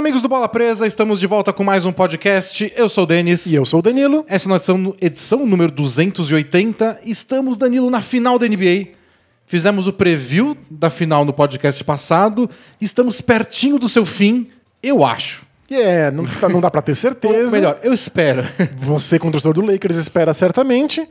amigos do Bola Presa, estamos de volta com mais um podcast. Eu sou o Denis. E eu sou o Danilo. Essa é a nossa edição número 280. Estamos, Danilo, na final da NBA. Fizemos o preview da final no podcast passado. Estamos pertinho do seu fim, eu acho. É, não, tá- não dá pra ter Ou certeza. melhor, eu espero. Você, como torcedor do Lakers, espera certamente.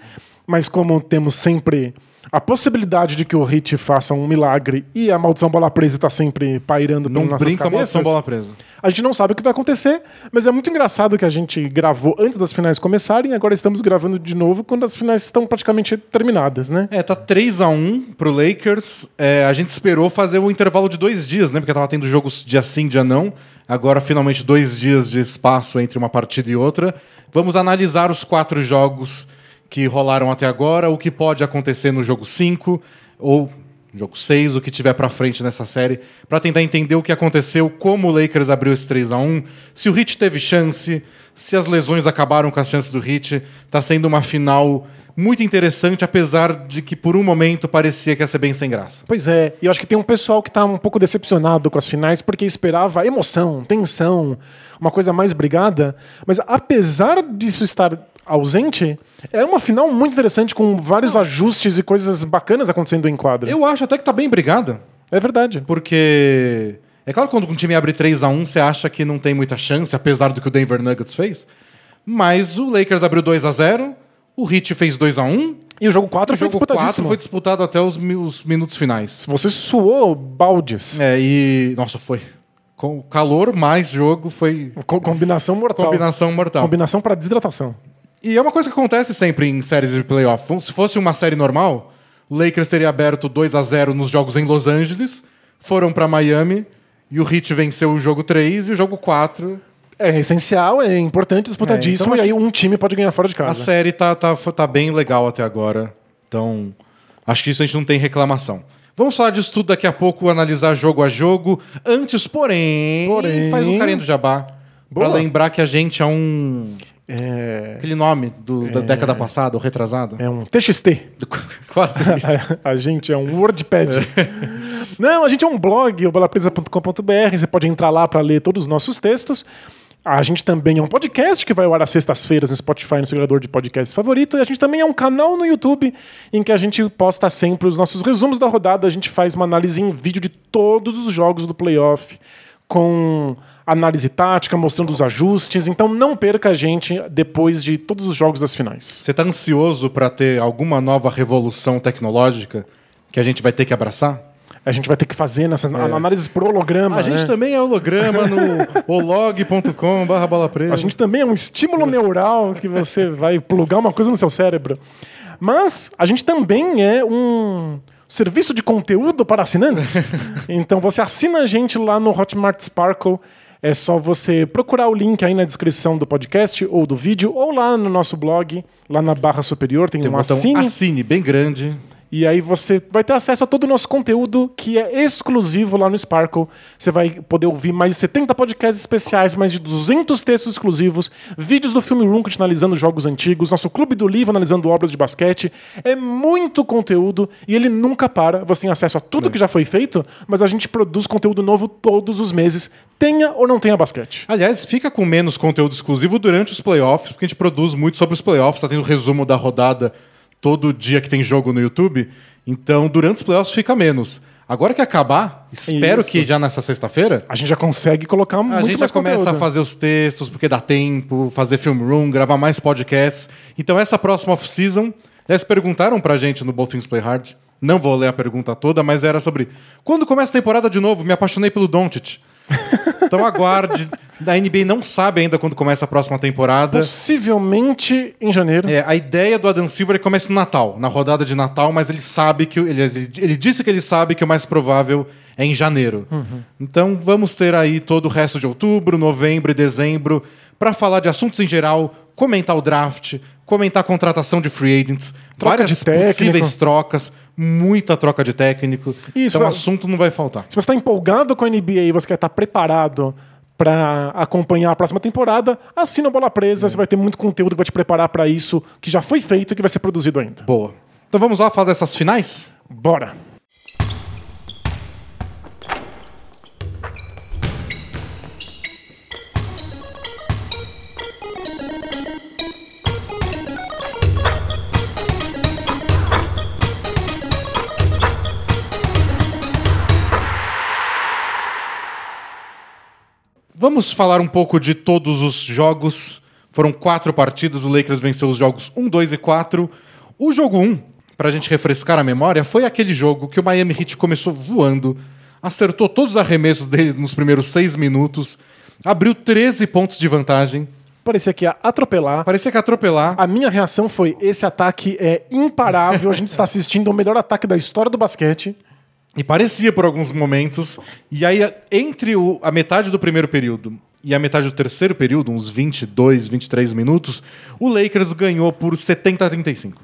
Mas como temos sempre a possibilidade de que o Hit faça um milagre e a maldição bola presa está sempre pairando Não pelas nossas brinca a maldição cabeças, bola presa. a gente não sabe o que vai acontecer, mas é muito engraçado que a gente gravou antes das finais começarem e agora estamos gravando de novo quando as finais estão praticamente terminadas, né? É, tá 3x1 pro Lakers. É, a gente esperou fazer o intervalo de dois dias, né? Porque tava tendo jogos dia sim, dia não. Agora, finalmente, dois dias de espaço entre uma partida e outra. Vamos analisar os quatro jogos que rolaram até agora, o que pode acontecer no jogo 5 ou jogo 6, o que tiver pra frente nessa série, pra tentar entender o que aconteceu, como o Lakers abriu esse 3 a 1 se o Heat teve chance, se as lesões acabaram com as chances do Heat. Tá sendo uma final muito interessante, apesar de que por um momento parecia que ia ser bem sem graça. Pois é, e eu acho que tem um pessoal que tá um pouco decepcionado com as finais porque esperava emoção, tensão, uma coisa mais brigada, mas apesar disso estar ausente, é uma final muito interessante com vários ajustes e coisas bacanas acontecendo em quadra. Eu acho até que tá bem brigada, É verdade. porque é claro que quando um time abre 3 a 1 você acha que não tem muita chance, apesar do que o Denver Nuggets fez. Mas o Lakers abriu 2 a 0 o Heat fez 2 a 1 E o jogo 4 o foi jogo 4 disputadíssimo. foi disputado até os, os minutos finais. Você suou baldes. É, e. Nossa, foi. Com calor mais jogo foi Co- combinação mortal. combinação mortal. Combinação para desidratação. E é uma coisa que acontece sempre em séries de playoff. Se fosse uma série normal, o Lakers teria aberto 2 a 0 nos jogos em Los Angeles, foram pra Miami e o Heat venceu o jogo 3 e o jogo 4. É essencial, é importante, disputadíssimo, É, então e aí um time pode ganhar fora de A casa. série tá, tá, tá bem legal até agora. Então, acho que isso a gente não tem reclamação. Vamos falar disso tudo daqui a pouco, analisar jogo a jogo. Antes, porém, Porém- faz um carinho do Jabá. Pra Boa. lembrar que a gente é um. É, Aquele nome do- da década passada, ou retrasada. é um TXT. Quase a gente é um WordPad. Não, a gente é um blog, o bolapresa.com.br. Você pode entrar lá para ler todos os nossos textos. A gente também é um podcast que vai ao ar às sextas-feiras no Spotify, no seu de podcasts favorito. E a gente também é um canal no YouTube em que a gente posta sempre os nossos resumos da rodada. A gente faz uma análise em vídeo de todos os jogos do playoff, com análise tática, mostrando os ajustes. Então não perca a gente depois de todos os jogos das finais. Você tá ansioso pra ter alguma nova revolução tecnológica que a gente vai ter que abraçar? A gente vai ter que fazer nessa análise por holograma. A gente né? também é holograma no olog.com barra bola presa. A gente também é um estímulo neural que você vai plugar uma coisa no seu cérebro. Mas a gente também é um serviço de conteúdo para assinantes. então você assina a gente lá no Hotmart Sparkle. É só você procurar o link aí na descrição do podcast ou do vídeo, ou lá no nosso blog, lá na barra superior, tem, Tem um um assine. assine bem grande. E aí você vai ter acesso a todo o nosso conteúdo que é exclusivo lá no Sparkle. Você vai poder ouvir mais de 70 podcasts especiais, mais de 200 textos exclusivos, vídeos do Filme Room analisando jogos antigos, nosso Clube do Livro analisando obras de basquete. É muito conteúdo e ele nunca para. Você tem acesso a tudo que já foi feito, mas a gente produz conteúdo novo todos os meses, tenha ou não tenha basquete. Aliás, fica com menos conteúdo exclusivo durante os playoffs, porque a gente produz muito sobre os playoffs, tá tendo resumo da rodada todo dia que tem jogo no YouTube. Então, durante os playoffs fica menos. Agora que acabar, espero Isso. que já nessa sexta-feira, A gente já consegue colocar a muito gente já mais começa conteúdo. a fazer os textos, porque dá tempo, fazer film room, gravar mais podcasts. Então, essa próxima off-season, eles perguntaram pra gente no Both Things Play Hard. Não vou ler a pergunta toda, mas era sobre quando começa a temporada de novo? Me apaixonei pelo Doncic. Então aguarde. A NBA não sabe ainda quando começa a próxima temporada. Possivelmente em janeiro. É, a ideia do Adam Silver é que comece no Natal, na rodada de Natal, mas ele sabe que. Ele, ele, disse que ele sabe que o mais provável é em janeiro. Então vamos ter aí todo o resto de outubro, novembro e dezembro para falar de assuntos em geral, comentar o draft, comentar a contratação de free agents, Troca várias de técnico. possíveis trocas, muita troca de técnico. Isso, então o é- assunto não vai faltar. Se você está empolgado com a NBA e você quer estar preparado para acompanhar a próxima temporada, assina o Bola Presa. Você vai ter muito conteúdo que vai te preparar para isso, que já foi feito e que vai ser produzido ainda. Boa. Então vamos lá falar dessas finais? Bora! Vamos falar um pouco de todos os jogos. Foram quatro partidas, o Lakers venceu os jogos 1, 2 e 4. O jogo 1, pra gente refrescar a memória, foi aquele jogo que o Miami Heat começou voando, acertou todos os arremessos dele nos primeiros seis minutos, abriu 13 pontos de vantagem. Parecia que ia atropelar. Parecia que ia atropelar. A minha reação foi: esse ataque é imparável. A gente está assistindo o melhor ataque da história do basquete. E parecia por alguns momentos. E aí, entre o- a metade do primeiro período e a metade do terceiro período, uns 22, 23 minutos, o Lakers ganhou por 70 a 35.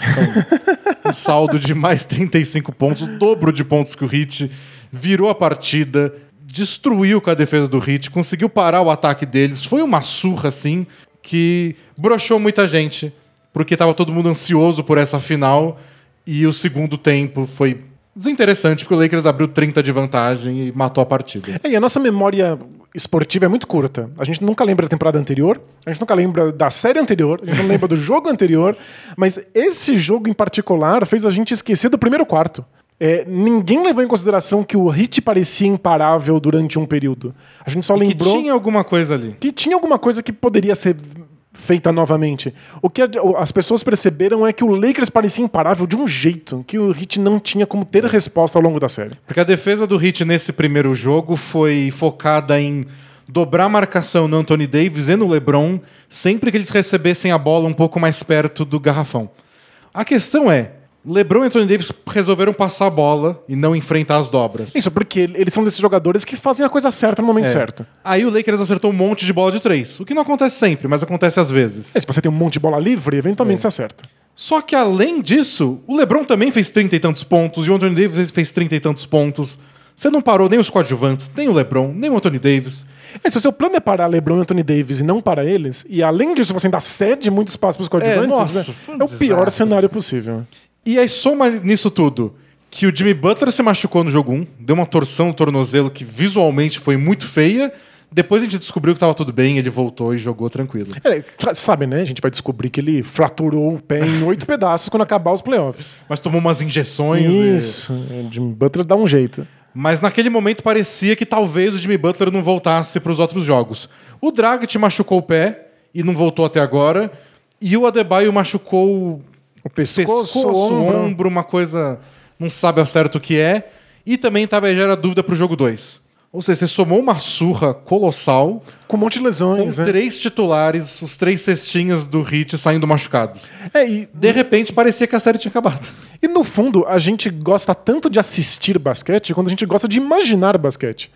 Então, um saldo de mais 35 pontos, o dobro de pontos que o Heat virou a partida, destruiu com a defesa do Heat, conseguiu parar o ataque deles. Foi uma surra, assim, que broxou muita gente, porque estava todo mundo ansioso por essa final. E o segundo tempo foi desinteressante, porque o Lakers abriu 30 de vantagem e matou a partida. É, e a nossa memória esportiva é muito curta. A gente nunca lembra da temporada anterior, a gente nunca lembra da série anterior, a gente não lembra do jogo anterior, mas esse jogo em particular fez a gente esquecer do primeiro quarto. É, ninguém levou em consideração que o Hit parecia imparável durante um período. A gente só Que lembrou tinha alguma coisa ali. que tinha alguma coisa que poderia ser feita novamente. O que as pessoas perceberam é que o Lakers parecia imparável de um jeito que o Heat não tinha como ter resposta ao longo da série. Porque a defesa do Heat nesse primeiro jogo foi focada em dobrar a marcação no Anthony Davis e no LeBron sempre que eles recebessem a bola um pouco mais perto do garrafão. A questão é, LeBron e Anthony Davis resolveram passar a bola e não enfrentar as dobras. Isso, porque eles são desses jogadores que fazem a coisa certa no momento É. certo. Aí o Lakers acertou um monte de bola de três, o que não acontece sempre, mas acontece às vezes. E se você tem um monte de bola livre, eventualmente É. você acerta. Só que além disso, o LeBron também fez trinta e tantos pontos e o Anthony Davis fez trinta e tantos pontos. Você não parou nem os coadjuvantes, nem o LeBron, nem o Anthony Davis. É, se o seu plano é parar LeBron e Anthony Davis e não para eles, e além disso você ainda cede muito espaço para os coadjuvantes, nossa, né? foi um é o pior desastre. cenário possível. E aí soma nisso tudo que o Jimmy Butler se machucou no jogo 1, deu uma torção no tornozelo que visualmente foi muito feia. Depois a gente descobriu que tava tudo bem, ele voltou e jogou tranquilo. É, sabe, né? A gente vai descobrir que ele fraturou o pé em oito pedaços quando acabar os playoffs. Mas tomou umas injeções. e- Isso. O Jimmy Butler dá um jeito. Mas naquele momento parecia que talvez o Jimmy Butler não voltasse para os outros jogos. O Dragic machucou o pé e não voltou até agora. E o Adebayo machucou O pescoço, pescoço, ombro. ombro, uma coisa. Não sabe ao certo o que é. E também tava, gera dúvida pro jogo 2. Ou seja, você somou uma surra colossal Com um monte de com lesões, né? três titulares, os três cestinhas do Hit saindo machucados. É, e, De repente parecia que a série tinha acabado. e no fundo, a gente gosta tanto de assistir basquete quando a gente gosta de imaginar basquete.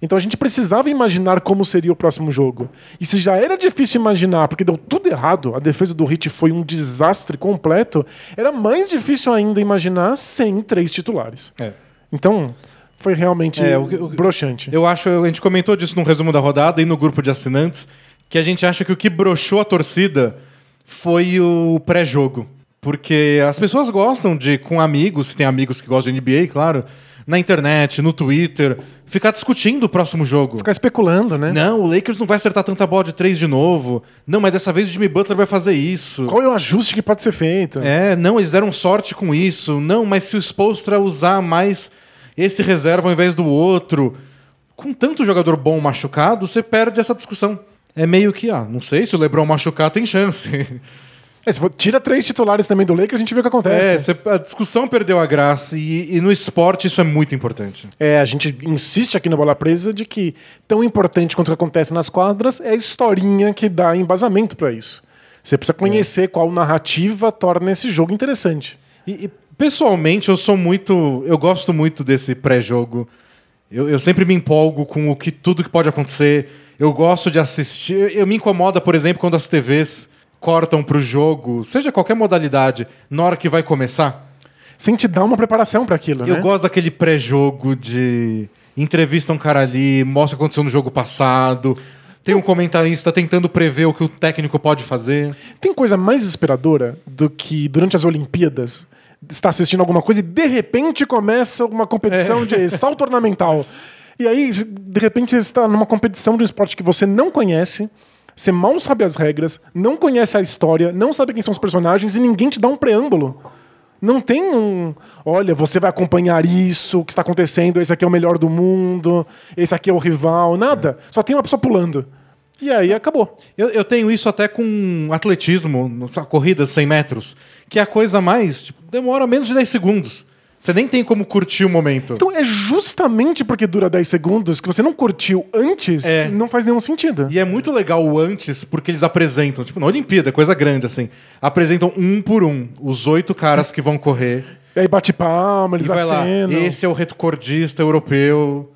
Então a gente precisava imaginar como seria o próximo jogo. E se já era difícil imaginar, porque deu tudo errado, a defesa do Hit foi um desastre completo, era mais difícil ainda imaginar sem três titulares. É. Então, foi realmente É, o o broxante. Eu acho, a gente comentou disso no resumo da rodada e no grupo de assinantes, que a gente acha que o que broxou a torcida foi o pré-jogo. Porque as pessoas gostam de, com amigos, se tem amigos que gostam de NBA, claro, na internet, no Twitter, ficar discutindo o próximo jogo. Ficar especulando, né? Não, o Lakers não vai acertar tanta bola de três de novo. Não, mas dessa vez o Jimmy Butler vai fazer isso. Qual é o ajuste que pode ser feito? É, não, eles deram sorte com isso. Não, mas se o Spolstra usar mais esse reserva ao invés do outro, com tanto jogador bom machucado, você perde essa discussão. É meio que, ah, não sei, se o LeBron machucar tem chance. É, se for, tira três titulares também do Lakers, a gente vê o que acontece. É, você- a discussão perdeu a graça e, e no esporte isso é muito importante. É, a gente insiste aqui no Bola Presa de que tão importante quanto o que acontece nas quadras é a historinha que dá embasamento pra isso. Você precisa conhecer qual narrativa torna esse jogo interessante. E, e, pessoalmente, eu sou muito. Eu gosto muito desse pré-jogo. Eu, eu sempre me empolgo com o que tudo que pode acontecer. Eu gosto de assistir. Eu me incomoda, por exemplo, quando as TVs cortam pro jogo, seja qualquer modalidade, na hora que vai começar. Sem te dar uma preparação pra aquilo, Eu né? gosto daquele pré-jogo de entrevista um cara ali, mostra o que aconteceu no jogo passado. Tem um comentarista tentando prever o que o técnico pode fazer. Tem coisa mais desesperadora do que durante as Olimpíadas estar assistindo alguma coisa e de repente começa uma competição É. de salto ornamental. E aí, de repente, você está numa competição de um esporte que você não conhece, você mal sabe as regras, não conhece a história, não sabe quem são os personagens e ninguém te dá um preâmbulo. Não tem um. Olha, você vai acompanhar isso, o que está acontecendo, esse aqui é o melhor do mundo, esse aqui é o rival, nada. Só tem uma pessoa pulando. E aí acabou. Eu, eu tenho isso até com atletismo, corrida 100 metros, que é a coisa mais. Tipo, demora menos de 10 segundos. Você nem tem como curtir o momento. Então é justamente porque dura 10 segundos que você não curtiu antes, É. não faz nenhum sentido. E é muito legal o antes, porque eles apresentam, tipo, na Olimpíada, coisa grande assim. Apresentam um por um os oito caras que vão correr. E aí bate palma, eles E vai lá. acenam. Esse é o recordista europeu.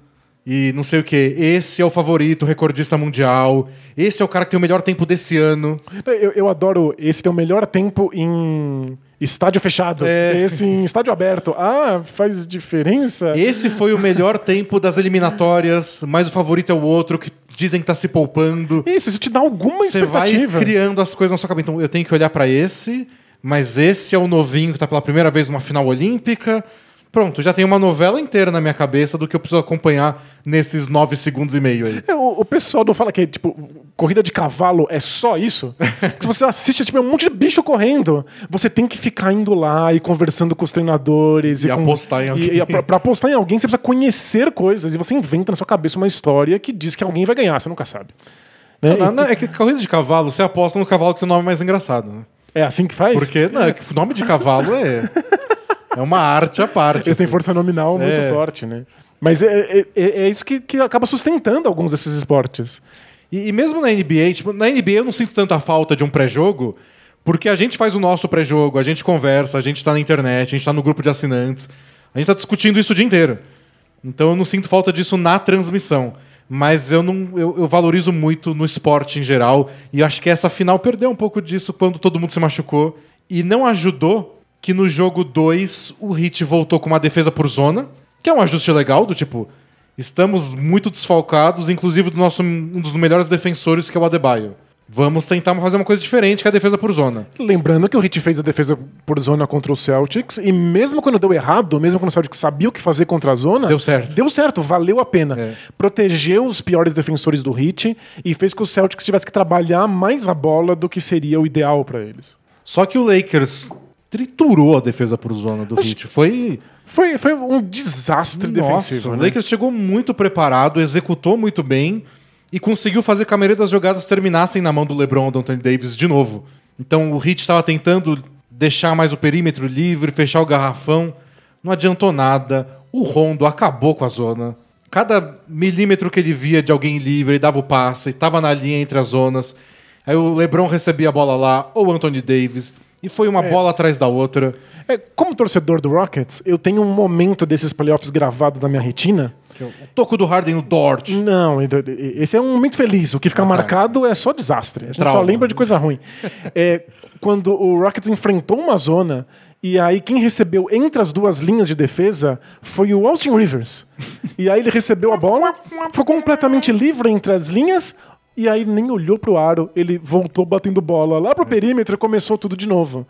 E não sei o que. Esse é o favorito recordista mundial. Esse é o cara que tem o melhor tempo desse ano. Eu, eu adoro esse tem o melhor tempo em estádio fechado. É. Esse em estádio aberto. Ah, faz diferença? Esse foi o melhor tempo das eliminatórias, mas o favorito é o outro que dizem que tá se poupando. Isso, isso te dá alguma Você vai expectativa. criando as coisas na sua cabeça. Então eu tenho que olhar pra esse, mas esse é o novinho que tá pela primeira vez numa final olímpica. Pronto, já tem uma novela inteira na minha cabeça do que eu preciso acompanhar nesses nove segundos e meio aí. É, O, o pessoal não fala que, tipo, corrida de cavalo é só isso? Se você assiste, tipo, é um monte de bicho correndo. Você tem que ficar indo lá e conversando com os treinadores. E com- apostar em alguém. E, e pra, pra apostar em alguém, você precisa conhecer coisas. E você inventa na sua cabeça uma história que diz que alguém vai ganhar, você nunca sabe. Né? Não, não, é que corrida de cavalo, você aposta no cavalo que tem o nome mais engraçado, né? É assim que faz? Porque não, é que o nome de cavalo é. É uma arte à parte. Eles têm assim. força nominal muito É. forte, né? Mas é, é- é- é isso que, que acaba sustentando alguns desses esportes. E, e mesmo na NBA, tipo, na NBA eu não sinto tanta falta de um pré-jogo, porque a gente faz o nosso pré-jogo, a gente conversa, a gente tá na internet, a gente tá no grupo de assinantes, a gente tá discutindo isso o dia inteiro. Então eu não sinto falta disso na transmissão. Mas eu não eu, eu valorizo muito no esporte em geral. E acho que essa final perdeu um pouco disso quando todo mundo se machucou. E não ajudou que no jogo 2 o Hit voltou com uma defesa por zona, que é um ajuste legal, do tipo, estamos muito desfalcados, inclusive do nosso um dos melhores defensores, que é o Adebayo. Vamos tentar fazer uma coisa diferente que a defesa por zona. Lembrando que o Heat fez a defesa por zona contra o Celtics, e mesmo quando deu errado, mesmo quando o Celtics sabia o que fazer contra a zona, Deu certo. Deu certo, valeu a pena. É. Protegeu os piores defensores do Heat e fez que o Celtics tivesse que trabalhar mais a bola do que seria o ideal pra eles. Só que o Lakers triturou a defesa por zona do Heat. Foi Foi, foi um desastre defensivo. o né? Lakers chegou muito preparado, executou muito bem e conseguiu fazer que a maioria das jogadas terminassem na mão do LeBron ou do Anthony Davis de novo. Então o Heat estava tentando deixar mais o perímetro livre, fechar o garrafão. Não adiantou nada. O Rondo acabou com a zona. Cada milímetro que ele via de alguém livre, ele dava o passe, estava na linha entre as zonas. Aí o LeBron recebia a bola lá, ou o Anthony Davis, e foi uma bola atrás da outra. É, como torcedor do Rockets, eu tenho um momento desses playoffs gravado na minha retina. O toco do Harden no Dort. Não, esse é um momento feliz. O que fica marcado é só desastre. A gente só trauma. lembra de coisa ruim. É, quando o Rockets enfrentou uma zona e aí quem recebeu entre as duas linhas de defesa foi o Austin Rivers. E aí ele recebeu a bola, ficou completamente livre entre as linhas e aí nem olhou pro aro, ele voltou batendo bola lá pro perímetro e começou tudo de novo.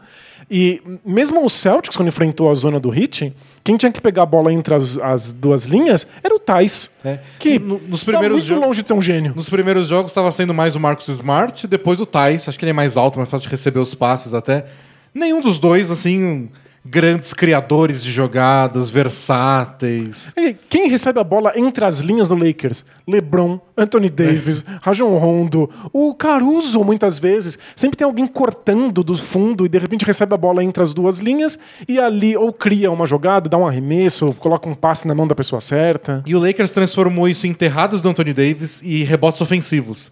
E mesmo o Celtics, quando enfrentou a zona do Heat, quem tinha que pegar a bola entre as, as duas linhas era o Thais. É. Que No- nos tá primeiros muito jogos- longe de ser um gênio. Nos primeiros jogos estava sendo mais o Marcus Smart, depois o Thais. Acho que ele é mais alto, mais fácil de receber os passes até. Nenhum dos dois, assim, grandes criadores de jogadas, versáteis. E Quem recebe a bola entre as linhas do Lakers? LeBron, Anthony Davis, Rajon Rondo, o Caruso, muitas vezes. Sempre tem alguém cortando do fundo e de repente recebe a bola entre as duas linhas e ali ou cria uma jogada, dá um arremesso, coloca um passe na mão da pessoa certa. E o Lakers transformou isso em enterradas do Anthony Davis e rebotes ofensivos.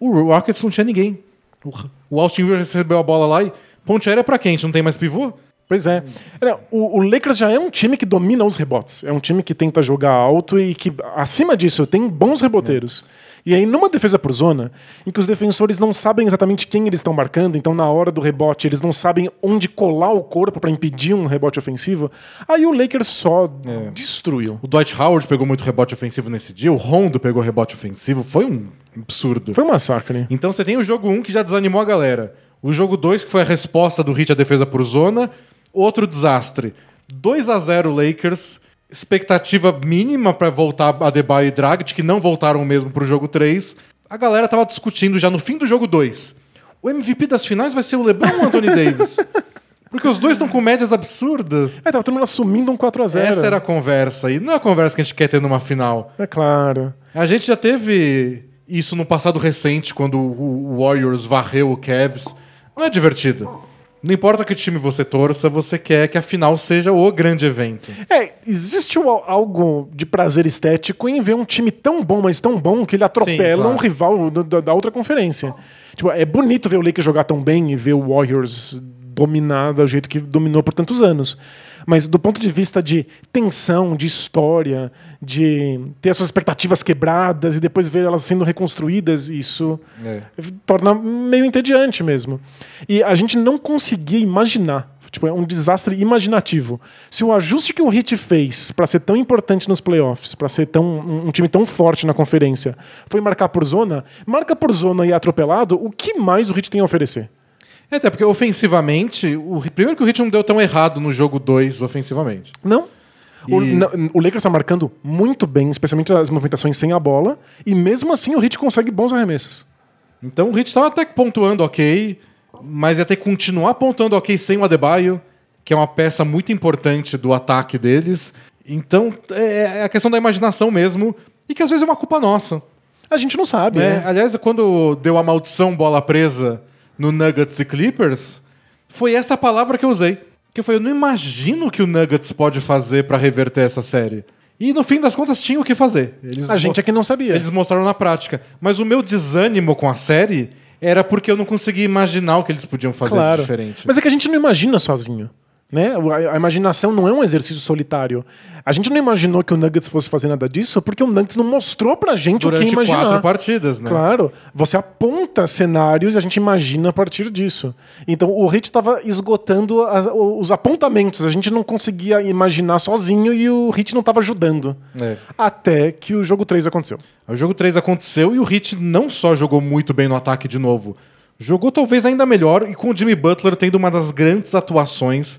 O Rockets não tinha ninguém. O- Austin Rivers recebeu a bola lá e ponte aérea pra quem? Não tem mais pivô? Pois é. É, O, o Lakers já é um time que domina os rebotes. É um time que tenta jogar alto e que, acima disso, tem bons reboteiros. E aí, numa defesa por zona, em que os defensores não sabem exatamente quem eles estão marcando, então na hora do rebote eles não sabem onde colar o corpo para impedir um rebote ofensivo, aí o Lakers só destruiu. O Dwight Howard pegou muito rebote ofensivo nesse dia, o Rondo pegou rebote ofensivo, foi um absurdo. Foi um massacre. Então você tem o jogo 1 que já desanimou a galera. O jogo 2 que foi a resposta do Heat à defesa por zona. Outro desastre. 2 a 0 Lakers. Expectativa mínima pra voltar a Adebayo e Dragic, que não voltaram mesmo pro jogo 3. A galera tava discutindo já no fim do jogo 2. O MVP das finais vai ser o LeBron ou o Anthony Davis? Porque os dois estão com médias absurdas. É, tava todo mundo assumindo um 4x0. Essa era a conversa. E não é a conversa que a gente quer ter numa final. É claro. A gente já teve isso no passado recente, quando o Warriors varreu o Cavs. Não é divertido. Não importa que time você torça, você quer que a final seja o grande evento. É, existe algo de prazer estético em ver um time tão bom, mas tão bom, que ele atropela claro. um rival da, da outra conferência. Tipo, é bonito ver o Lakers jogar tão bem e ver o Warriors dominar do jeito que dominou por tantos anos. Mas do ponto de vista de tensão, de história, de ter as suas expectativas quebradas e depois ver elas sendo reconstruídas, isso É. torna meio entediante mesmo. E a gente não conseguia imaginar. Tipo, é um desastre imaginativo. Se o ajuste que o Heat fez pra ser tão importante nos playoffs, pra ser tão, um um time tão forte na conferência, foi marcar por zona, marca por zona e é atropelado, o que mais o Heat tem a oferecer? É, até porque ofensivamente, o, primeiro que o Heat não deu tão errado no jogo 2 ofensivamente. Não. O, E- na- o Lakers está marcando muito bem, especialmente as movimentações sem a bola, e mesmo assim o Heat consegue bons arremessos. Então o Heat estava até que pontuando ok, mas ia ter que continuar pontuando ok sem o Adebayo, que é uma peça muito importante do ataque deles. Então é é a questão da imaginação mesmo, e que às vezes é uma culpa nossa. A gente não sabe, né? né? Aliás, quando deu a maldição bola presa no Nuggets e Clippers, foi essa palavra que eu usei. Que foi, eu não imagino o que o Nuggets pode fazer pra reverter essa série. E no fim das contas tinha o que fazer. Eles A gente é que não sabia. eles mostraram na prática. Mas o meu desânimo com a série era porque eu não conseguia imaginar o que eles podiam fazer de Claro. diferente. Mas é que a gente não imagina sozinho. Né? A imaginação não é um exercício solitário. A gente não imaginou que o Nuggets fosse fazer nada disso porque o Nuggets não mostrou pra gente o que Durante imaginar. quatro partidas, né? Claro, você aponta cenários e a gente imagina a partir disso. Então o Hit estava esgotando as- os apontamentos, a gente não conseguia imaginar sozinho e o Hit não estava ajudando. É. Até que o jogo 3 aconteceu. O jogo 3 aconteceu e o Heat não só jogou muito bem no ataque de novo, jogou talvez ainda melhor e com o Jimmy Butler tendo uma das grandes atuações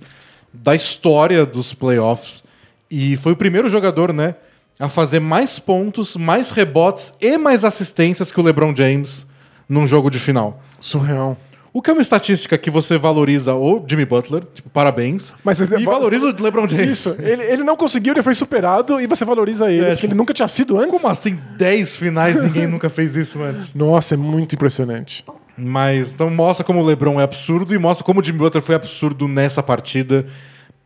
da história dos playoffs. E foi o primeiro jogador, né, a fazer mais pontos, mais rebotes e mais assistências que o LeBron James num jogo de final. Surreal. O que é uma estatística que você valoriza o Jimmy Butler, tipo, parabéns, Mas e valoriza o LeBron James. Isso, ele, ele não conseguiu, ele foi superado e você valoriza ele, É, porque tipo, ele nunca tinha sido antes. Como assim 10 finais ninguém nunca fez isso antes? Nossa, é muito impressionante. Mas então mostra como o LeBron é absurdo e mostra como o Jimmy Butler foi absurdo nessa partida.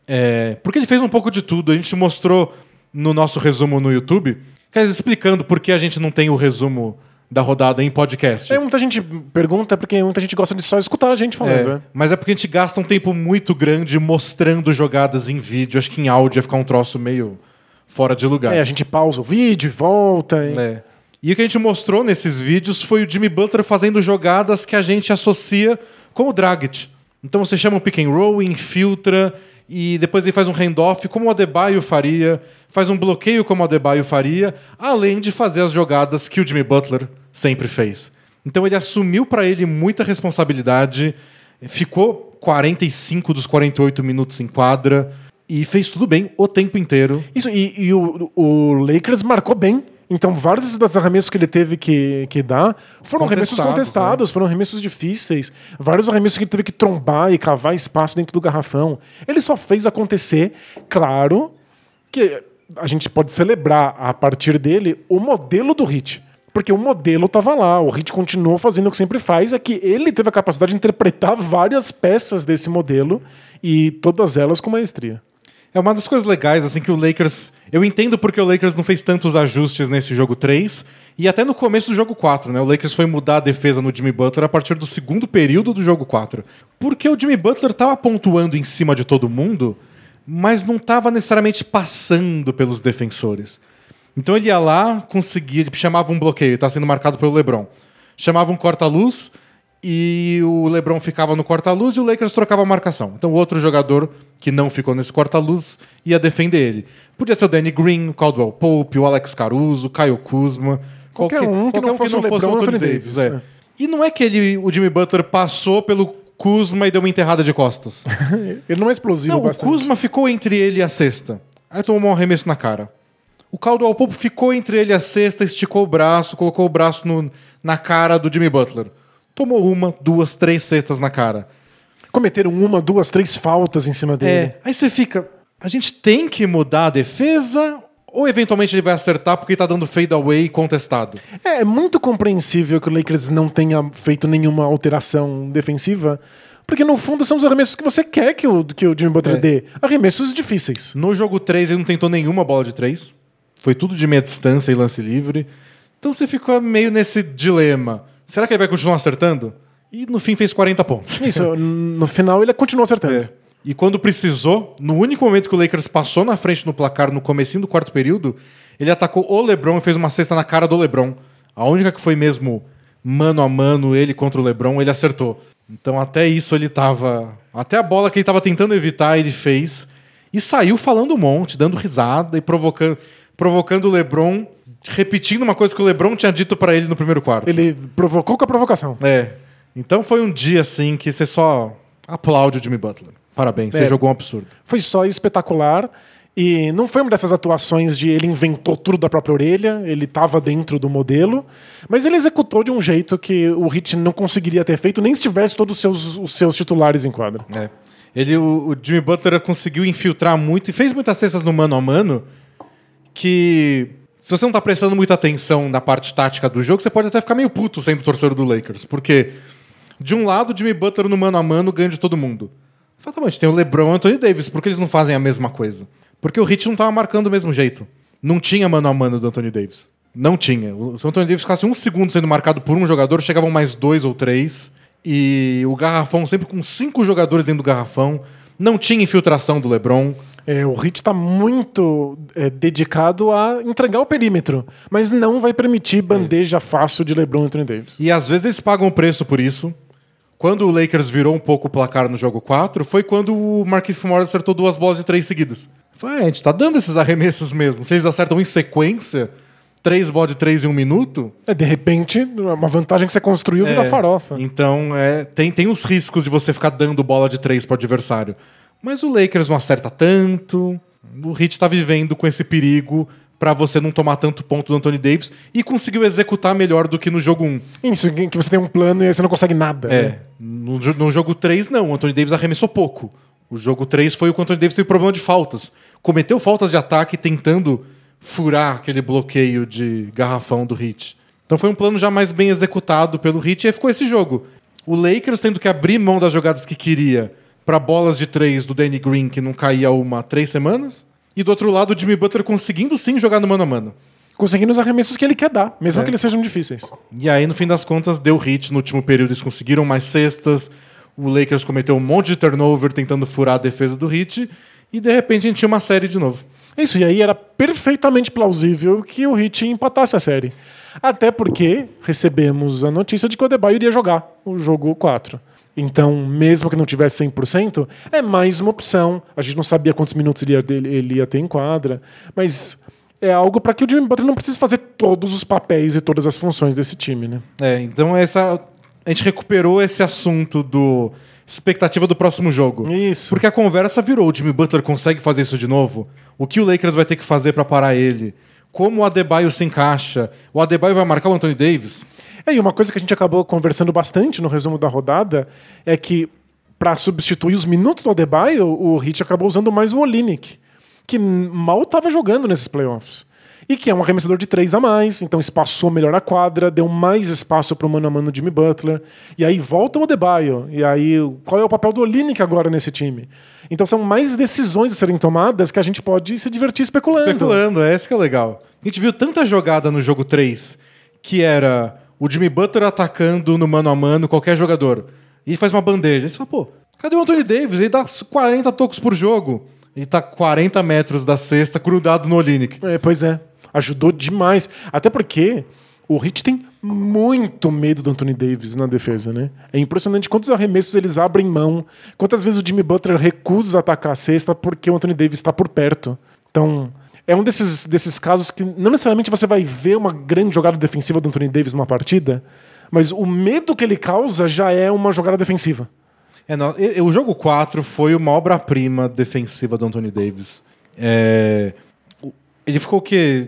É, porque ele fez um pouco de tudo. A gente mostrou no nosso resumo no YouTube, quer dizer, explicando por que a gente não tem o resumo da rodada em podcast. É, muita gente pergunta porque muita gente gosta de só escutar a gente falando. É, né? mas é porque a gente gasta um tempo muito grande mostrando jogadas em vídeo. Acho que em áudio ia ficar um troço meio fora de lugar. É, a gente pausa o vídeo e volta. e- É. E o que a gente mostrou nesses vídeos foi o Jimmy Butler fazendo jogadas que a gente associa com o Dragic. Então você chama um pick and roll, infiltra e depois ele faz um handoff como o Adebayo faria, faz um bloqueio como o Adebayo faria, além de fazer as jogadas que o Jimmy Butler sempre fez. Então ele assumiu para ele muita responsabilidade, ficou 45 dos 48 minutos em quadra e fez tudo bem o tempo inteiro. Isso, e, e o, o Lakers marcou bem. Então, vários dos arremessos que ele teve que, que dar foram arremessos Contestados, contestados, foram arremessos difíceis. Vários arremessos que ele teve que trombar e cavar espaço dentro do garrafão. Ele só fez acontecer, claro, que a gente pode celebrar a partir dele o modelo do Hit. Porque o modelo estava lá, o Hit continuou fazendo o que sempre faz, é que ele teve a capacidade de interpretar várias peças desse modelo e todas elas com maestria. É uma das coisas legais, assim, que o Lakers. Eu entendo porque o Lakers não fez tantos ajustes nesse jogo 3 e até no começo do jogo 4, né? O Lakers foi mudar a defesa no Jimmy Butler a partir do segundo período do jogo 4. Porque o Jimmy Butler tava pontuando em cima de todo mundo, mas não tava necessariamente passando pelos defensores. Então ele ia lá, conseguia, ele chamava um bloqueio, tá sendo marcado pelo LeBron. Chamava um corta-luz e o LeBron ficava no corta-luz e o Lakers trocava a marcação. Então o outro jogador que não ficou nesse corta-luz ia defender ele. Podia ser o Danny Green, o Caldwell Pope, o Alex Caruso, o Caio Kuzma. Qualquer um que não fosse o LeBron ou Anthony Davis, é. é. E não é que ele, o Jimmy Butler passou pelo Kuzma e deu uma enterrada de costas. Ele não é explosivo Não, o bastante. Kuzma ficou entre ele e a cesta. Aí tomou um arremesso na cara. O Caldwell Pope ficou entre ele e a cesta, esticou o braço, colocou o braço no- na cara do Jimmy Butler. Tomou uma, duas, três cestas na cara. Cometeram uma, duas, três faltas em cima dele. É, aí você fica. A gente tem que mudar a defesa ou eventualmente ele vai acertar porque tá dando fade away contestado? É, é muito compreensível que o Lakers não tenha feito nenhuma alteração defensiva. Porque no fundo são os arremessos que você quer que o, que o Jimmy Butler É. dê. Arremessos difíceis. No jogo 3 ele não tentou nenhuma bola de 3. Foi tudo de meia distância e lance livre. Então você ficou meio nesse dilema. Será que ele vai continuar acertando? E no fim fez 40 pontos. Isso, no final ele continuou acertando. É. E quando precisou, no único momento que o Lakers passou na frente no placar no comecinho do quarto período, ele atacou o LeBron e fez uma cesta na cara do LeBron. A única que foi mesmo mano a mano, ele contra o LeBron, ele acertou. Então até isso ele tava... Até a bola que ele tava tentando evitar, ele fez. E saiu falando um monte, dando risada e provocando, provocando o LeBron, repetindo uma coisa que o LeBron tinha dito pra ele no primeiro quarto. Ele provocou com a provocação. É. Então foi um dia assim que você só aplaude o Jimmy Butler. Parabéns, você É. jogou um absurdo. Foi só espetacular. E não foi uma dessas atuações de ele inventou tudo da própria orelha, ele estava dentro do modelo, mas ele executou de um jeito que o Hit não conseguiria ter feito nem se tivesse todos os seus, os seus titulares em quadra. É. Ele, o, o Jimmy Butler conseguiu infiltrar muito e fez muitas cestas no mano a mano que se você não tá prestando muita atenção na parte tática do jogo, você pode até ficar meio puto sendo torcedor do Lakers, porque de um lado Jimmy Butler no mano a mano ganha de todo mundo. Fala, tá gente tem o LeBron e o Anthony Davis, por que eles não fazem a mesma coisa? Porque o Hit não tava marcando do mesmo jeito. Não tinha mano a mano do Anthony Davis. Não tinha. Se o Anthony Davis ficasse um segundo sendo marcado por um jogador, chegavam mais dois ou três. E o garrafão sempre com cinco jogadores dentro do garrafão. Não tinha infiltração do LeBron. É, o Hit está muito é, dedicado a entregar o perímetro, mas não vai permitir bandeja fácil de LeBron e Anthony Davis. E às vezes eles pagam o preço por isso. Quando o Lakers virou um pouco o placar no jogo 4, foi quando o Markieff Morris acertou duas bolas de três seguidas. "Ah, a gente tá dando esses arremessos mesmo. Se eles acertam em sequência, três bolas de três em um minuto, É, de repente, uma vantagem que você construiu vira É, farofa. Então, é, tem, tem os riscos de você ficar dando bola de três pro adversário. Mas o Lakers não acerta tanto. O Heat tá vivendo com esse perigo pra você não tomar tanto ponto do Anthony Davis e conseguiu executar melhor do que no jogo 1. Isso, que você tem um plano e você não consegue nada. É. né? No, no jogo 3, não. O Anthony Davis arremessou pouco. O jogo 3 foi o que o Anthony Davis teve problema de faltas. Cometeu faltas de ataque tentando furar aquele bloqueio de garrafão do Heat. Então foi um plano já mais bem executado pelo Heat e aí ficou esse jogo. O Lakers tendo que abrir mão das jogadas que queria para bolas de três do Danny Green, que não caía uma há três semanas. E do outro lado, o Jimmy Butler conseguindo sim jogar no mano a mano. Conseguindo os arremessos que ele quer dar, mesmo É. que eles sejam difíceis. E aí, no fim das contas, deu hit no último período. Eles conseguiram mais cestas. O Lakers cometeu um monte de turnover tentando furar a defesa do Hit. E de repente a gente tinha uma série de novo. Isso, e aí era perfeitamente plausível que o Heat empatasse a série. Até porque recebemos a notícia de que o Adebayo iria jogar o jogo 4. Então, mesmo que não tivesse 100%, é mais uma opção. A gente não sabia quantos minutos ele ia, ele ia ter em quadra, mas é algo para que o Jimmy Butler não precise fazer todos os papéis e todas as funções desse time, né? É, então essa. A gente recuperou esse assunto do expectativa do próximo jogo. Isso. Porque a conversa virou: o Jimmy Butler consegue fazer isso de novo? O que o Lakers vai ter que fazer para parar ele? Como o Adebayo se encaixa? O Adebayo vai marcar o Anthony Davis? É, e uma coisa que a gente acabou conversando bastante no resumo da rodada é que, para substituir os minutos do Adebayo, o Heat acabou usando mais o Olinick, que mal estava jogando nesses playoffs. E que é um arremessador de três a mais, então espaçou melhor a quadra, deu mais espaço para o mano a mano Jimmy Butler. E aí volta o Adebayo. E aí, qual é o papel do Olinick agora nesse time? Então são mais decisões a serem tomadas que a gente pode se divertir especulando. Especulando, é esse que é legal. A gente viu tanta jogada no jogo 3 que era o Jimmy Butler atacando no mano a mano qualquer jogador. E faz uma bandeja. Aí você fala, pô, cadê o Anthony Davis? Ele dá 40 tocos por jogo. Ele tá 40 metros da cesta grudado no Olinick. É, pois é. Ajudou demais. Até porque o Heat tem muito medo do Anthony Davis na defesa, né? É impressionante quantos arremessos eles abrem mão, quantas vezes o Jimmy Butler recusa atacar a cesta porque o Anthony Davis está por perto. Então, é um desses, desses casos que não necessariamente você vai ver uma grande jogada defensiva do Anthony Davis numa partida, mas o medo que ele causa já é uma jogada defensiva. É, não, o jogo 4 foi uma obra-prima defensiva do Anthony Davis. É, ele ficou o quê?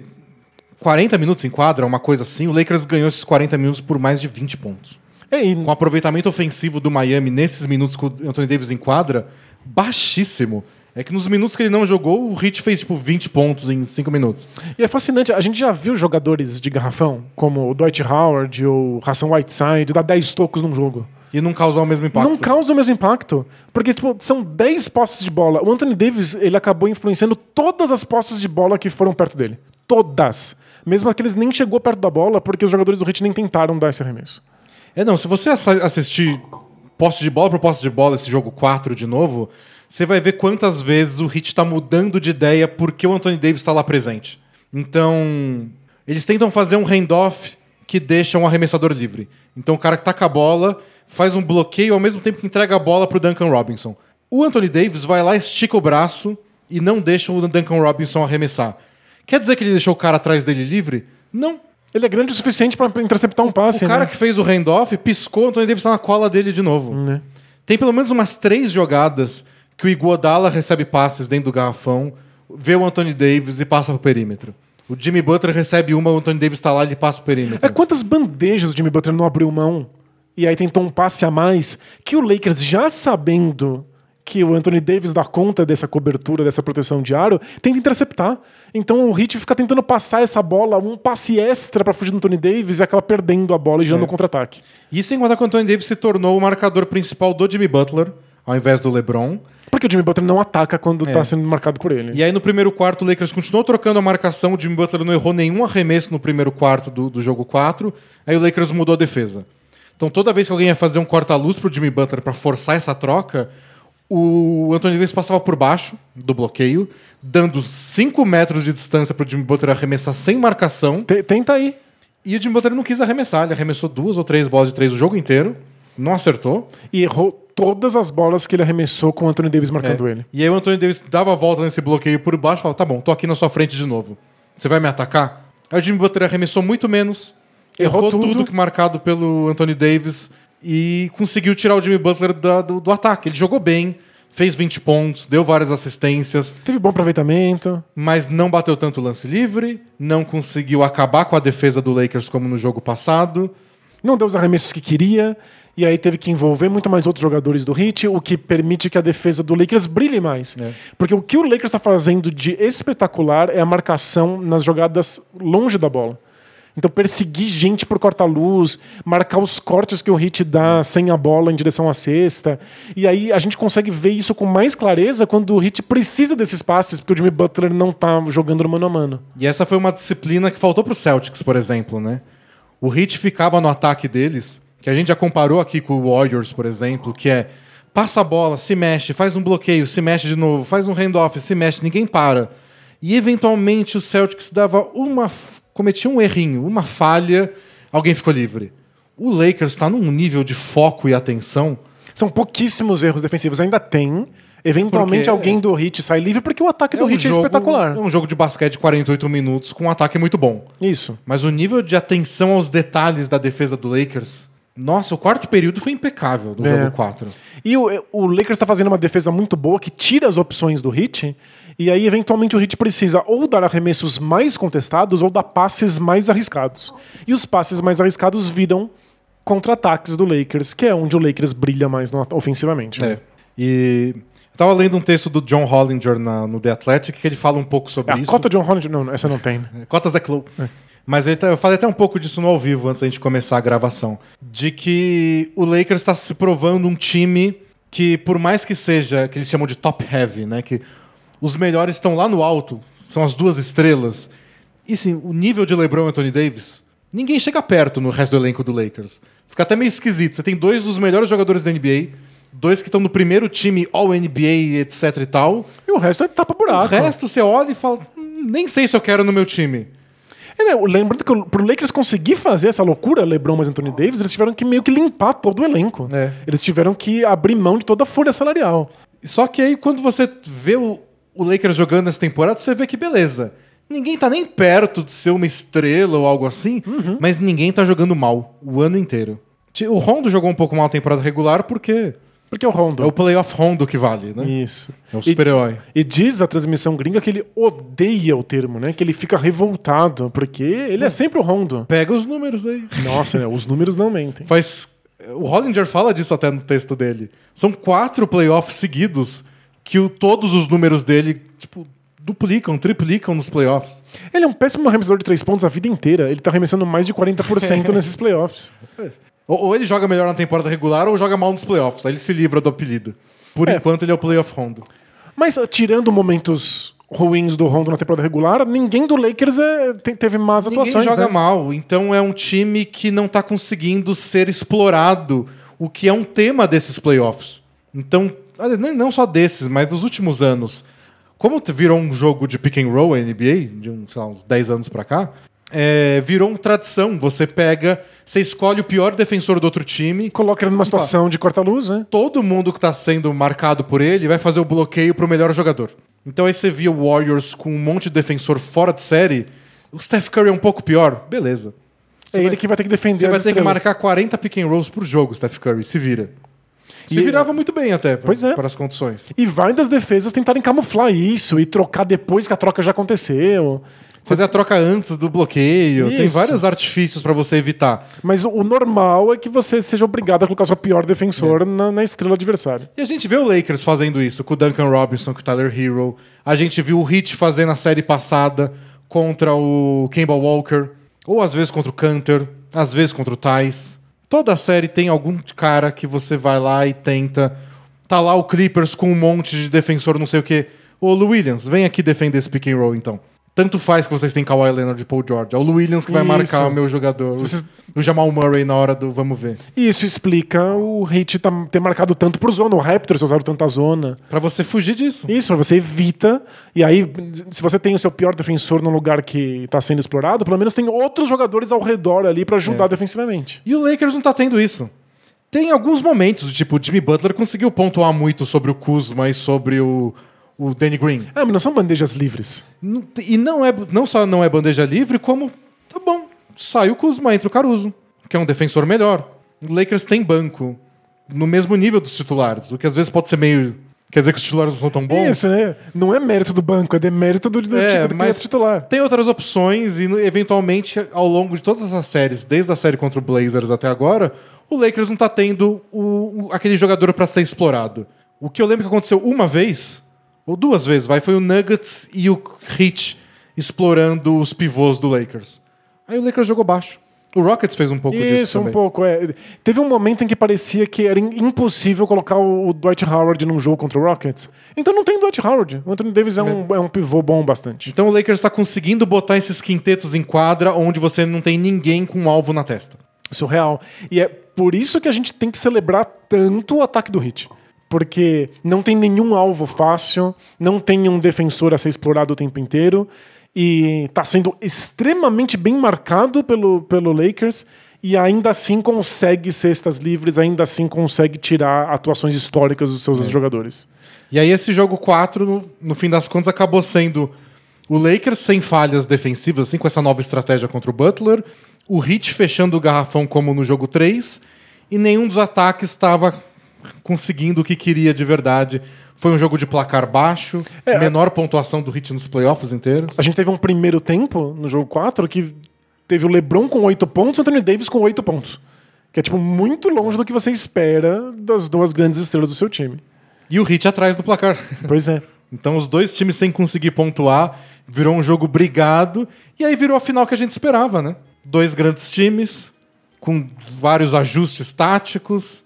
40 minutos em quadra, uma coisa assim. O Lakers ganhou esses 40 minutos por mais de 20 pontos. É, e- com o aproveitamento ofensivo do Miami nesses minutos que o Anthony Davis enquadra, baixíssimo. É que nos minutos que ele não jogou, o Heat fez tipo 20 pontos em 5 minutos. E é fascinante, a gente já viu jogadores de garrafão, como o Dwight Howard ou o Hassan Whiteside, dar 10 tocos num jogo. E não causar o mesmo impacto. Não causa o mesmo impacto. Porque tipo, são 10 posses de bola. O Anthony Davis ele acabou influenciando todas as posses de bola que foram perto dele. Todas. Mesmo aqueles nem chegou perto da bola, porque os jogadores do Heat nem tentaram dar esse arremesso. É, não, se você assistir posse de bola por posse de bola, esse jogo 4 de novo, você vai ver quantas vezes o Hit está mudando de ideia porque o Anthony Davis está lá presente. Então, eles tentam fazer um handoff que deixa um arremessador livre. Então, o cara que com a bola faz um bloqueio ao mesmo tempo que entrega a bola pro Duncan Robinson. O Anthony Davis vai lá, estica o braço e não deixa o Duncan Robinson arremessar. Quer dizer que ele deixou o cara atrás dele livre? Não. Ele é grande o suficiente para interceptar um passe. O cara né? que fez o handoff piscou, o Anthony Davis tá na cola dele de novo. Né? Tem pelo menos umas três jogadas que o Iguodala recebe passes dentro do garrafão, vê o Anthony Davis e passa pro perímetro. O Jimmy Butler recebe uma, o Anthony Davis tá lá e ele passa pro perímetro. É quantas bandejas o Jimmy Butler não abriu mão e aí tentou um passe a mais que o Lakers, já sabendo que o Anthony Davis dá conta dessa cobertura, dessa proteção de aro, tenta interceptar. Então o Heat fica tentando passar essa bola, um passe extra pra fugir do Anthony Davis e acaba perdendo a bola e gerando É. um contra-ataque. E sem contar que o Anthony Davis se tornou o marcador principal do Jimmy Butler, ao invés do LeBron. Porque o Jimmy Butler não ataca quando É. tá sendo marcado por ele. E aí no primeiro quarto o Lakers continuou trocando a marcação, o Jimmy Butler não errou nenhum arremesso no primeiro quarto do, do jogo 4, aí o Lakers mudou a defesa. Então toda vez que alguém ia fazer um corta-luz pro Jimmy Butler para forçar essa troca, o Anthony Davis passava por baixo do bloqueio, dando 5 metros de distância pro Jimmy Butler arremessar sem marcação, Te- Tenta aí. e o Jimmy Butler não quis arremessar, ele arremessou duas ou três bolas de três o jogo inteiro, não acertou. E errou todas as bolas que ele arremessou com o Anthony Davis marcando É. ele. E aí o Anthony Davis dava a volta nesse bloqueio por baixo e falava: tá bom, tô aqui na sua frente de novo. Você vai me atacar? Aí o Jimmy Butler arremessou muito menos, Errou errou, tudo. tudo. que marcado pelo Anthony Davis e conseguiu tirar o Jimmy Butler da- do, do ataque. Ele jogou bem, fez 20 pontos, deu várias assistências, Teve bom aproveitamento. mas não bateu tanto lance livre, não conseguiu acabar com a defesa do Lakers como no jogo passado. não deu os arremessos que queria, e aí teve que envolver muito mais outros jogadores do Heat, o que permite que a defesa do Lakers brilhe mais. É. Porque o que o Lakers está fazendo de espetacular é a marcação nas jogadas longe da bola. Então, perseguir gente por corta-luz, marcar os cortes que o Heat dá sem a bola em direção à cesta. E aí a gente consegue ver isso com mais clareza quando o Heat precisa desses passes, porque o Jimmy Butler não tá jogando no mano a mano. E essa foi uma disciplina que faltou pro Celtics, por exemplo, né? O Heat ficava no ataque deles, que a gente já comparou aqui com o Warriors, por exemplo, que é passa a bola, se mexe, faz um bloqueio, se mexe de novo, faz um handoff, se mexe, ninguém para. E eventualmente o Celtics dava uma cometia um errinho, uma falha, alguém ficou livre. O Lakers está num nível de foco e atenção São pouquíssimos erros defensivos. Ainda tem. Eventualmente Porque- alguém do Hit sai livre porque o ataque do um Hit é jogo- espetacular. É um jogo de basquete de 48 minutos com um ataque muito bom. Isso. Mas o nível de atenção aos detalhes da defesa do Lakers. Nossa, o quarto período foi impecável do É. jogo 4. E o, o Lakers está fazendo uma defesa muito boa que tira as opções do Hit. E aí, eventualmente, o Hit precisa ou dar arremessos mais contestados ou dar passes mais arriscados. E os passes mais arriscados viram contra-ataques do Lakers, que é onde o Lakers brilha mais no- ofensivamente. É. E eu tava lendo um texto do John Hollinger na- no The Athletic que ele fala um pouco sobre É, a isso. cota John Hollinger. Não, essa não tem. né? Cotas é Clow. Mas tá- eu falei até um pouco disso no ao vivo antes da gente começar a gravação. De que o Lakers está se provando um time que, por mais que seja, que eles chamam de top heavy, né? Que os melhores estão lá no alto, são as duas estrelas. E sim, o nível de LeBron e Anthony Davis, ninguém chega perto no resto do elenco do Lakers. Fica até meio esquisito. Você tem dois dos melhores jogadores da NBA, dois que estão no primeiro time All-NBA, etc e tal. E o resto é O tapa-buraco. resto você olha e fala, "Hum, nem sei se eu quero no meu time. É, né, lembrando que pro Lakers conseguir fazer essa loucura, LeBron mais Anthony Davis, eles tiveram que meio que limpar todo o elenco. É. Eles tiveram que abrir mão de toda a folha salarial. Só que aí, quando você vê o, o Lakers jogando nessa temporada, você vê que beleza. Ninguém tá nem perto de ser uma estrela ou algo assim, mas ninguém tá jogando mal o ano inteiro. O Rondo jogou um pouco mal a temporada regular porque Porque é o Rondo. é o playoff Rondo que vale, né? Isso. É o E- super-herói. E diz a transmissão gringa que ele odeia o termo, né? Que ele fica revoltado, porque ele é sempre o Rondo. Pega os números aí. Nossa, né? os números não mentem. Faz O Hollinger fala disso até no texto dele. São quatro playoffs seguidos que o- todos os números dele, tipo, duplicam, triplicam nos playoffs. Ele é um péssimo arremessador de três pontos a vida inteira. Ele tá arremessando mais de 40% nesses playoffs. Ou, ou ele joga melhor na temporada regular ou joga mal nos playoffs. Aí ele se livra do apelido. Por É. enquanto, ele é o playoff Rondo. Mas uh, tirando momentos ruins do Rondo na temporada regular, ninguém do Lakers é, te- teve más Ninguém atuações. joga né? mal. Então é um time que não tá conseguindo ser explorado, o que é um tema desses playoffs. Então, não só desses, mas nos últimos anos. Como virou um jogo de pick and roll a NBA, de uns, sei lá, uns 10 anos pra cá, é, virou uma tradição. Você pega, você escolhe o pior defensor do outro time, Coloca ele numa situação de corta-luz, né? todo mundo que está sendo marcado por ele vai fazer o bloqueio pro melhor jogador. Então aí você via o Warriors com um monte de defensor fora de série. O Steph Curry é um pouco pior. Beleza. É ele que vai ter que defender Você vai ter que marcar 40 pick and rolls por jogo, Steph Curry. Se vira. Se E- virava muito bem até pra- Pois é. para as condições. E vai das defesas tentarem camuflar isso e trocar depois que a troca já aconteceu. Fazer a troca antes do bloqueio. Tem Isso. vários artifícios para você evitar. Mas o, normal é que você seja obrigado a colocar o seu pior defensor É. na, na estrela adversária. E a gente vê o Lakers fazendo isso com o Duncan Robinson, com o Tyler Hero. A gente viu o Heat fazendo a série passada contra o Kemba Walker. Ou às vezes contra o Cantor, às vezes contra o Thais. Toda série tem algum cara que você vai lá e tenta. Tá lá o Clippers com um monte de defensor, não sei o quê. Ô, Lou Williams, vem aqui defender esse pick and roll então. Tanto faz que vocês têm Kawhi Leonard e Paul George. É o Williams que vai Isso. marcar o meu jogador. vocês- O Jamal Murray na hora do vamos ver. E isso explica o Heat tá- ter marcado tanto por zona. O Raptors usaram tanta zona. Pra você fugir disso. Isso, você evita. E aí, se você tem o seu pior defensor num lugar que está sendo explorado, pelo menos tem outros jogadores ao redor ali para ajudar É. defensivamente. E o Lakers não tá tendo isso. Tem alguns momentos, tipo, o Jimmy Butler conseguiu pontuar muito sobre o Kuzma e sobre o, o Danny Green. Ah, mas não são bandejas livres. Não E não, é, não só não é bandeja livre, como, tá bom, sai o Kuzma, entra o Caruso, que é um defensor melhor. O Lakers tem banco no mesmo nível dos titulares, o que às vezes pode ser meio... Quer dizer que os titulares não são tão bons? Isso, né? Não é mérito do banco, é demérito do, do, É, time do é mas- titular. Tem outras opções e, eventualmente, ao longo de todas as séries, desde a série contra o Blazers até agora, o Lakers não tá tendo o, o- aquele jogador para ser explorado. O que eu lembro que aconteceu uma vez, ou duas vezes, vai, foi o Nuggets e o Heat explorando os pivôs do Lakers. Aí o Lakers jogou baixo. O Rockets fez um pouco disso Isso, um pouco. É. Teve um momento em que parecia que era im- impossível colocar o Dwight Howard num jogo contra o Rockets. Então não tem Dwight Howard. O Anthony Davis é um, é um pivô bom bastante. Então o Lakers está conseguindo botar esses quintetos em quadra onde você não tem ninguém com um alvo na testa. Surreal. E é por isso que a gente tem que celebrar tanto o ataque do Hit. Porque não tem nenhum alvo fácil, não tem um defensor a ser explorado o tempo inteiro. E tá sendo extremamente bem marcado pelo, pelo Lakers. E ainda assim consegue cestas livres, ainda assim consegue tirar atuações históricas dos seus jogadores. E aí esse jogo 4, no, no fim das contas, acabou sendo o Lakers sem falhas defensivas, assim, com essa nova estratégia contra o Butler, o Heat fechando o garrafão como no jogo 3, e nenhum dos ataques estava conseguindo o que queria de verdade. Foi um jogo de placar baixo, É, menor pontuação do Heat nos playoffs inteiros. A gente teve um primeiro tempo no jogo 4 que teve o LeBron com 8 pontos e o Anthony Davis com 8 pontos. Que é, tipo, muito longe do que você espera das duas grandes estrelas do seu time. E o Heat atrás do placar. Pois é. Então os dois times sem conseguir pontuar, virou um jogo brigado, e aí virou a final que a gente esperava, né? Dois grandes times, com vários ajustes táticos.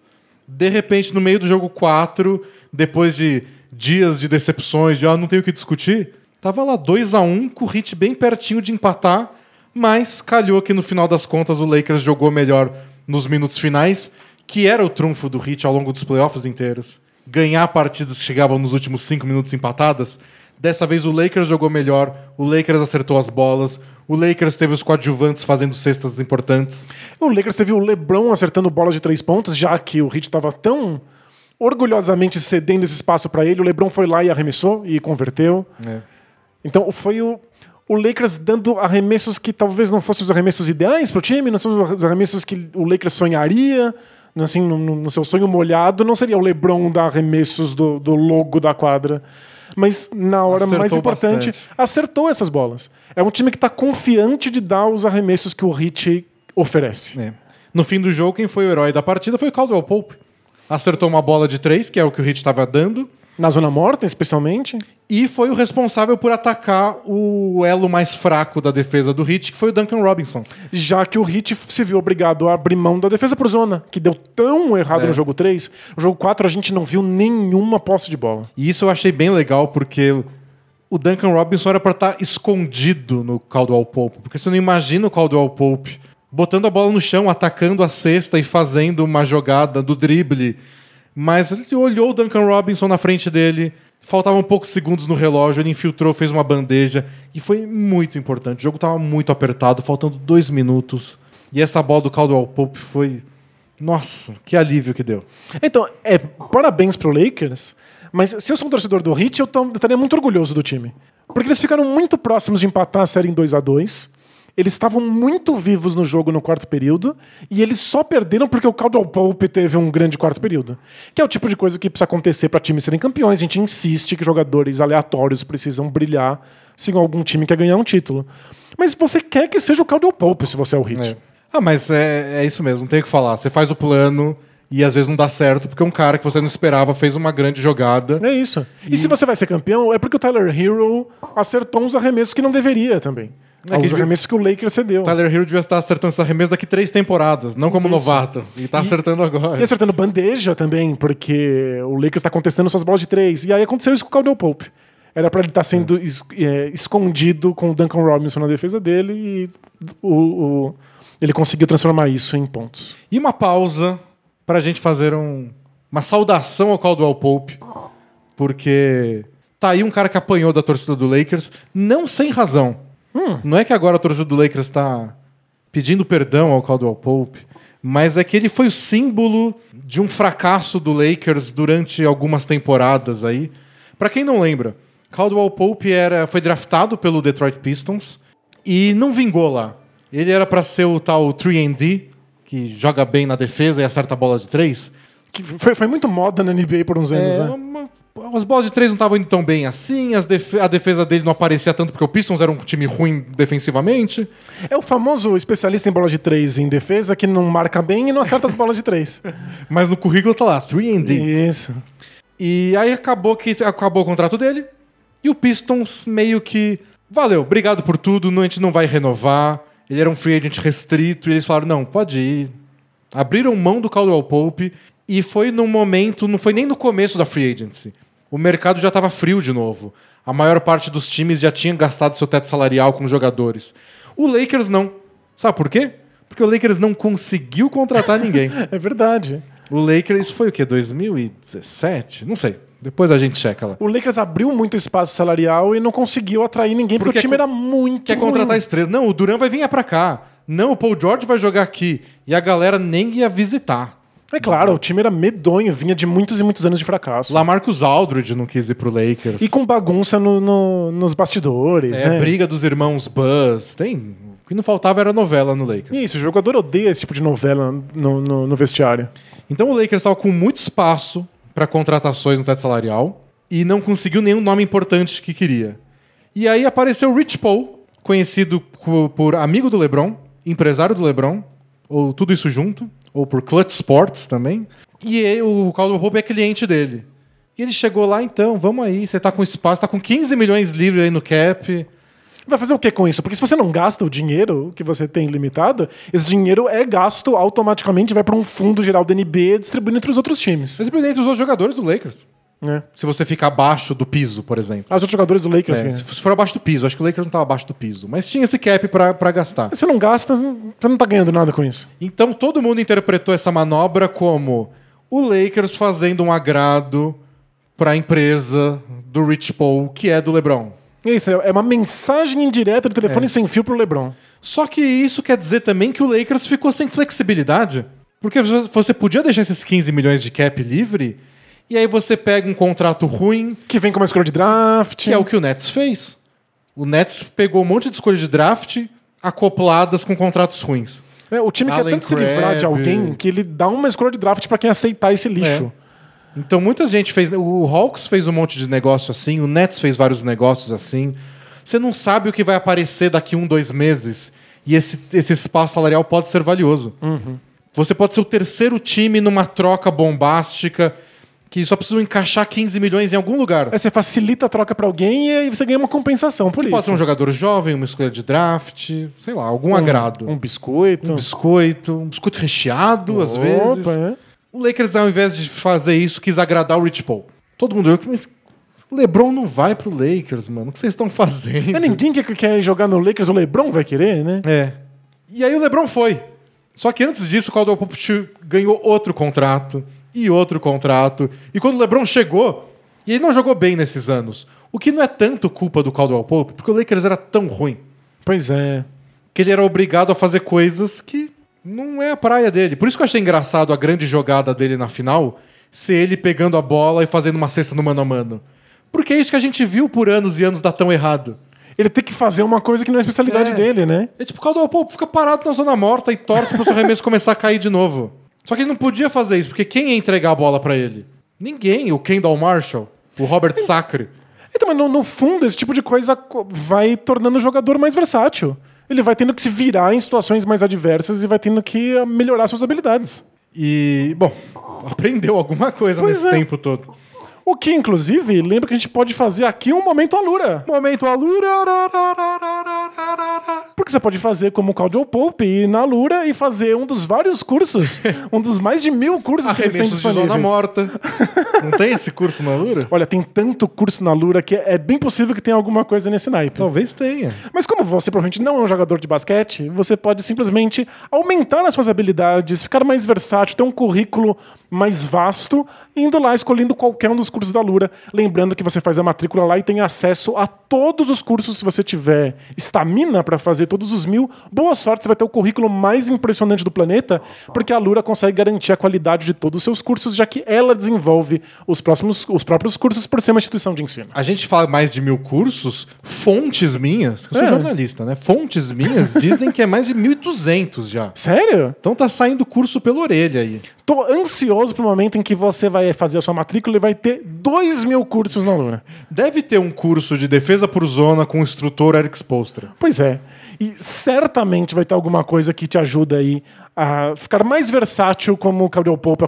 De repente, no meio do jogo 4, depois de dias de decepções, de ah, não tenho o que discutir, tava lá 2 a 1 com o Heat bem pertinho de empatar, mas calhou que no final das contas o Lakers jogou melhor nos minutos finais, que era o trunfo do Heat ao longo dos playoffs inteiros. Ganhar partidas que chegavam nos últimos cinco minutos empatadas. Dessa vez o Lakers jogou melhor, o Lakers acertou as bolas, o Lakers teve os coadjuvantes fazendo cestas importantes. O Lakers teve o LeBron acertando bolas de três pontos, já que o Heat estava tão orgulhosamente cedendo esse espaço para ele. O LeBron foi lá e arremessou e converteu. Então foi o, o Lakers dando arremessos que talvez não fossem os arremessos ideais para o time, não são os arremessos que o Lakers sonharia. Assim, no, no- no seu sonho molhado, não seria o LeBron dar arremessos do, do logo da quadra. Mas na hora Acertou mais importante, bastante. acertou essas bolas. É um time que está confiante de dar os arremessos que o Heat oferece. É. No fim do jogo, quem foi o herói da partida foi o Caldwell Pope. Acertou uma bola de três, que é o que o Heat estava dando, Na zona morta, especialmente. e foi o responsável por atacar o elo mais fraco da defesa do Heat, que foi o Duncan Robinson. Já que o Heat se viu obrigado a abrir mão da defesa por zona, que deu tão errado É. no jogo 3. No jogo 4 a gente não viu nenhuma posse de bola. E isso eu achei bem legal, porque o Duncan Robinson era para estar escondido no Caldwell Pope. Porque você não imagina o Caldwell Pope botando a bola no chão, atacando a cesta e fazendo uma jogada do drible. Mas ele olhou o Duncan Robinson na frente dele, faltavam poucos segundos no relógio, ele infiltrou, fez uma bandeja e foi muito importante. O jogo estava muito apertado, faltando dois minutos. E essa bola do Caldwell Pope foi. Nossa, que alívio que deu. Então, é, parabéns pro Lakers, mas se eu sou um torcedor do Heat, eu, estaria muito orgulhoso do time. Porque eles ficaram muito próximos de empatar a série em 2 a 2 Eles estavam muito vivos no jogo no quarto período e eles só perderam porque o Caldwell Pope teve um grande quarto período. Que é o tipo de coisa que precisa acontecer para times serem campeões. A gente insiste que jogadores aleatórios precisam brilhar se algum time quer ganhar um título. Mas você quer que seja o Caldwell Pope se você é o Heat. É. Ah, mas é, é isso mesmo, não tem o que falar. Você faz o plano e às vezes não dá certo, porque um cara que você não esperava fez uma grande jogada. É isso. E, se você vai ser campeão, é porque o Tyler Hero acertou uns arremessos que não deveria também. É Os arremessos que o Lakers cedeu. Tyler Hero devia estar acertando esse arremesso daqui três temporadas, não como Isso. novato. E tá acertando agora. E acertando bandeja também, porque o Lakers está contestando suas bolas de três. E aí aconteceu isso com o Caldwell Pope. Era para ele estar sendo es- é, escondido com o Duncan Robinson na defesa dele e o, o- ele conseguiu transformar isso em pontos. E uma pausa pra gente fazer um- uma saudação ao Caldwell Pope, porque tá aí um cara que apanhou da torcida do Lakers, não sem razão. Não é que agora a torcida do Lakers está pedindo perdão ao Caldwell Pope, mas é que ele foi o símbolo de um fracasso do Lakers durante algumas temporadas aí. Pra quem não lembra, Caldwell Pope era, foi draftado pelo Detroit Pistons e não vingou lá. Ele era pra ser o tal 3D, que joga bem na defesa e acerta bolas de três. Que foi, foi muito moda na NBA por uns anos, É, né? uma- as bolas de três não estavam indo tão bem assim, as defe- a defesa dele não aparecia tanto porque o Pistons era um time ruim defensivamente. É o famoso especialista em bola de três em defesa que não marca bem e não acerta as bolas de três. Mas no currículo tá lá, 3D. Isso. E aí acabou que acabou o contrato dele. E o Pistons meio que. Valeu, obrigado por tudo, a gente não vai renovar. Ele era um free agent restrito e eles falaram: não, pode ir. Abriram mão do Caldwell Pope e foi num momento, não foi nem no começo da free agency. O mercado já estava frio de novo. A maior parte dos times já tinha gastado seu teto salarial com jogadores. O Lakers não. Sabe por quê? Porque o Lakers não conseguiu contratar ninguém. É verdade. O Lakers, isso foi o quê? 2017? Não sei. Depois a gente checa lá. O Lakers abriu muito espaço salarial e não conseguiu atrair ninguém porque, Porque o time era muito Quer ruim. contratar estrela. Não, o Duran vai vir pra cá. Não, o Paul George vai jogar aqui. E a galera nem ia visitar. É claro, o time era medonho, vinha de muitos e muitos anos de fracasso. Lamarcus Aldridge não quis ir pro Lakers. E com bagunça no- no- nos bastidores, É, né? briga dos irmãos Buzz. Tem... O que não faltava era novela no Lakers. Isso, o jogador odeia esse tipo de novela no, no- no vestiário. Então o Lakers estava com muito espaço para contratações no teto salarial e não conseguiu nenhum nome importante que queria. E aí apareceu o Rich Paul, conhecido co- por amigo do LeBron, empresário do LeBron, ou tudo isso junto, ou por Clutch Sports também. E aí, o Caldwell Pope é cliente dele. E ele chegou lá, então, vamos aí, você tá com espaço, tá com 15 milhões livres aí no cap. Vai fazer o que com isso? Porque se você não gasta o dinheiro que você tem limitado, esse dinheiro é gasto automaticamente, vai para um fundo geral da NBA distribuindo entre os outros times. Simplesmente usou os jogadores do Lakers. Né? Se você ficar abaixo do piso, por exemplo. Ah, Os outros jogadores do Lakers. É, né? se for abaixo do piso, acho que o Lakers não estava abaixo do piso, mas tinha esse cap pra gastar. Se não gasta, você não tá ganhando nada com isso. Então todo mundo interpretou essa manobra como o Lakers fazendo um agrado pra empresa do Rich Paul, que é do LeBron. É isso, é uma mensagem indireta do telefone É. sem fio pro LeBron. Só que isso quer dizer também que o Lakers ficou sem flexibilidade. Porque você podia deixar esses 15 milhões de cap livre, e aí você pega um contrato ruim, Que vem com uma escolha de draft. que é o que o Nets fez. O Nets pegou um monte de escolha de draft acopladas com contratos ruins. É, o time quer tanto se livrar de alguém que ele dá uma escolha de draft pra quem aceitar esse lixo. Então muita gente fez. O Hawks fez um monte de negócio assim, o Nets fez vários negócios assim. Você não sabe o que vai aparecer daqui um, dois meses. E esse, esse espaço salarial pode ser valioso. Você pode ser o terceiro time numa troca bombástica que só precisa encaixar 15 milhões em algum lugar. Aí você facilita a troca pra alguém e você ganha uma compensação por isso. Pode ser um jogador jovem, uma escolha de draft, sei lá, algum agrado. Um biscoito. Um biscoito, um biscoito recheado, às vezes. Opa, é. O Lakers, ao invés de fazer isso, quis agradar o Rich Paul. Todo mundo viu, mas o LeBron não vai pro Lakers, mano. O que vocês estão fazendo? Mas ninguém que quer jogar no Lakers, o LeBron vai querer, né? É. E aí o LeBron foi. Só que antes disso, o Caldwell Pope ganhou outro contrato e outro contrato. E quando o LeBron chegou, e ele não jogou bem nesses anos. O que não é tanto culpa do Caldwell Pope, porque o Lakers era tão ruim Pois é. que ele era obrigado a fazer coisas que não é a praia dele. Por isso que eu achei engraçado a grande jogada dele na final ser ele pegando a bola e fazendo uma cesta no mano a mano. Porque é isso que a gente viu por anos e anos dar tão errado. Ele tem que fazer uma coisa que não é a especialidade É. dele, né? É tipo, o Caldwell Pope fica parado na zona morta e torce pro seu arremesso começar a cair de novo. Só que ele não podia fazer isso, porque quem ia entregar a bola pra ele? Ninguém. O Kendall Marshall, o Robert Sacre. Então, mas no, no fundo, esse tipo de coisa co- vai tornando o jogador mais versátil. Ele vai tendo que se virar em situações mais adversas e vai tendo que ah, melhorar suas habilidades. E, bom, aprendeu alguma coisa Pois nesse é. tempo todo. O que, inclusive, lembra que a gente pode fazer aqui um momento Alura. Momento Alura. Porque você pode fazer como o Caldwell Pope ir na Alura e fazer um dos vários cursos, um dos mais de mil cursos que eles têm Arremessos de zona disponíveis. morta. Não tem esse curso na Alura? Olha, tem tanto curso na Alura que é bem possível que tenha alguma coisa nesse naipe. Talvez tenha. Mas como você provavelmente não é um jogador de basquete, você pode simplesmente aumentar as suas habilidades, ficar mais versátil, ter um currículo mais vasto, indo lá escolhendo qualquer um dos cursos da Lura. Lembrando que você faz a matrícula lá e tem acesso a todos os cursos se você tiver estamina para fazer todos os mil. Boa sorte, você vai ter o currículo mais impressionante do planeta, porque a Lura consegue garantir a qualidade de todos os seus cursos, já que ela desenvolve os, próximos, os próprios cursos por ser uma instituição de ensino. A gente fala mais de mil cursos, fontes minhas, eu sou É. jornalista, né? Fontes minhas dizem que é mais de 1.200 já. Sério? Então tá saindo curso pela orelha aí. Tô ansioso pro momento em que você vai fazer a sua matrícula e vai ter dois mil cursos na Lura. Deve ter um curso de defesa por zona com o instrutor Eric Spolstra. Pois é. E certamente vai ter alguma coisa que te ajuda aí a ficar mais versátil como o Caldwell Pope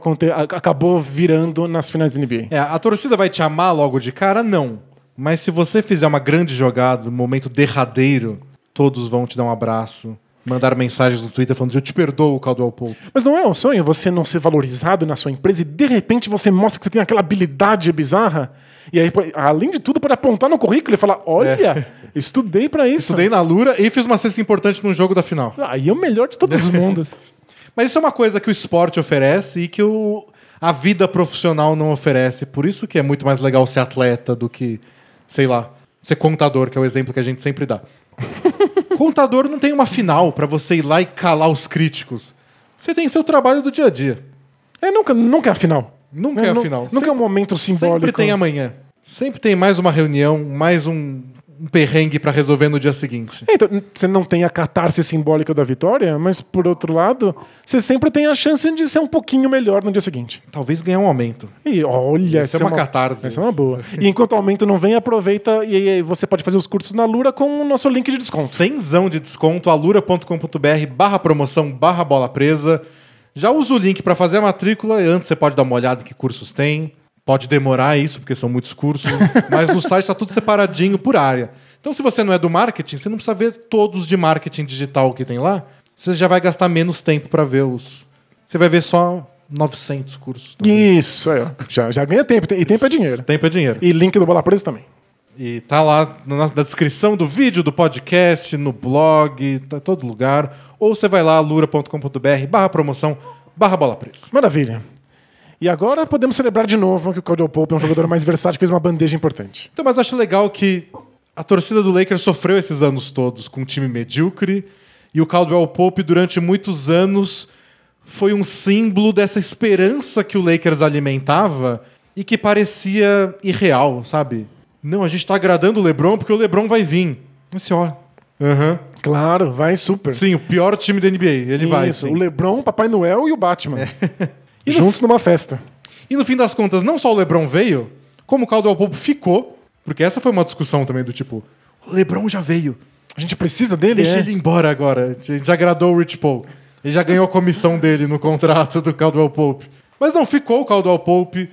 acabou virando nas finais da NBA. É, a torcida vai te amar logo de cara? Não. Mas se você fizer uma grande jogada, no momento derradeiro, todos vão te dar um abraço, mandar mensagens no Twitter falando eu te perdoo, Caldwell Pope. Mas não é um sonho você não ser valorizado na sua empresa e de repente você mostra que você tem aquela habilidade bizarra e aí, além de tudo, pode apontar no currículo e falar: Olha, estudei pra isso. Estudei na Lura e fiz uma cesta importante num jogo da final. Aí é o melhor de todos os mundos. Mas isso é uma coisa que o esporte oferece e que o, a vida profissional não oferece. Por isso que é muito mais legal ser atleta do que, sei lá, ser contador, que é o exemplo que a gente sempre dá. contador não tem uma final pra você ir lá e calar os críticos. Você tem seu trabalho do dia a dia. É, nunca, nunca é a final. Nunca É, é a final. Nunca é um momento simbólico. Sempre tem amanhã. Sempre tem mais uma reunião, mais um, um perrengue pra resolver no dia seguinte. É, Então, você não tem a catarse simbólica da vitória, mas por outro lado, você sempre tem a chance de ser um pouquinho melhor no dia seguinte. Talvez ganhar um aumento. E olha, Isso é uma catarse. Essa é uma boa. E enquanto o aumento não vem, aproveita e aí você pode fazer os cursos na Lura com o nosso link de desconto. Cenzão de desconto, alura.com.br barra promoção barra bola presa. Já usa o link para fazer a matrícula e antes você pode dar uma olhada em que cursos tem. Pode demorar isso, porque são muitos cursos, mas no site está tudo separadinho por área. Então, se você não é do marketing, você não precisa ver todos de marketing digital que tem lá. Você já vai gastar menos tempo para ver os. Você vai ver só 900 cursos. talvez. Isso, ó. Já, já ganha tempo. E tempo é dinheiro. Tempo é dinheiro. E link do Bola Presa também. E tá lá na, na descrição do vídeo, do podcast, no blog, tá em todo lugar. Ou você vai lá, lura.com.br, barra promoção, barra bola presa. Maravilha. E agora podemos celebrar de novo que o Caldwell Pope é um jogador mais versátil que fez uma bandeja importante. Então, mas acho legal que a torcida do Lakers sofreu esses anos todos com um time medíocre. E o Caldwell Pope, durante muitos anos, foi um símbolo dessa esperança que o Lakers alimentava e que parecia irreal, sabe? Não, a gente tá agradando o LeBron porque o LeBron vai vir. Você olha. Aham. Claro, vai super. Sim, o pior time da NBA. Ele vai. Isso, sim. o LeBron, o Papai Noel e o Batman. É. Juntos numa festa. E no fim das contas, não só o LeBron veio, como o Caldwell Pope ficou, porque essa foi uma discussão também do tipo, o LeBron já veio, A gente precisa dele, deixa é? ele embora agora, a gente já agradou o Rich Paul. Ele já ganhou a comissão dele no contrato do Caldwell Pope. Mas não ficou o Caldwell Pope,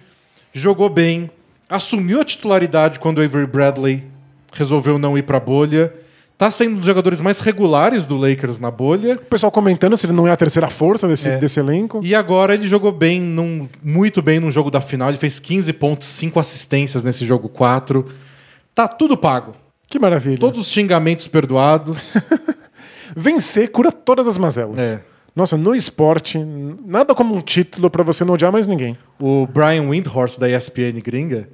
jogou bem, assumiu a titularidade quando o Avery Bradley resolveu não ir pra bolha. Tá sendo um dos jogadores mais regulares do Lakers na bolha. O pessoal comentando se ele não é a terceira força desse, desse elenco. E agora ele jogou bem, num, muito bem no jogo da final. Ele fez 15 pontos, 5 assistências nesse jogo 4. Tá tudo pago. Que maravilha. Todos os xingamentos perdoados. Vencer cura todas as mazelas. É. Nossa, no esporte, nada como um título pra você não odiar mais ninguém. o Brian Windhorst, da ESPN gringa,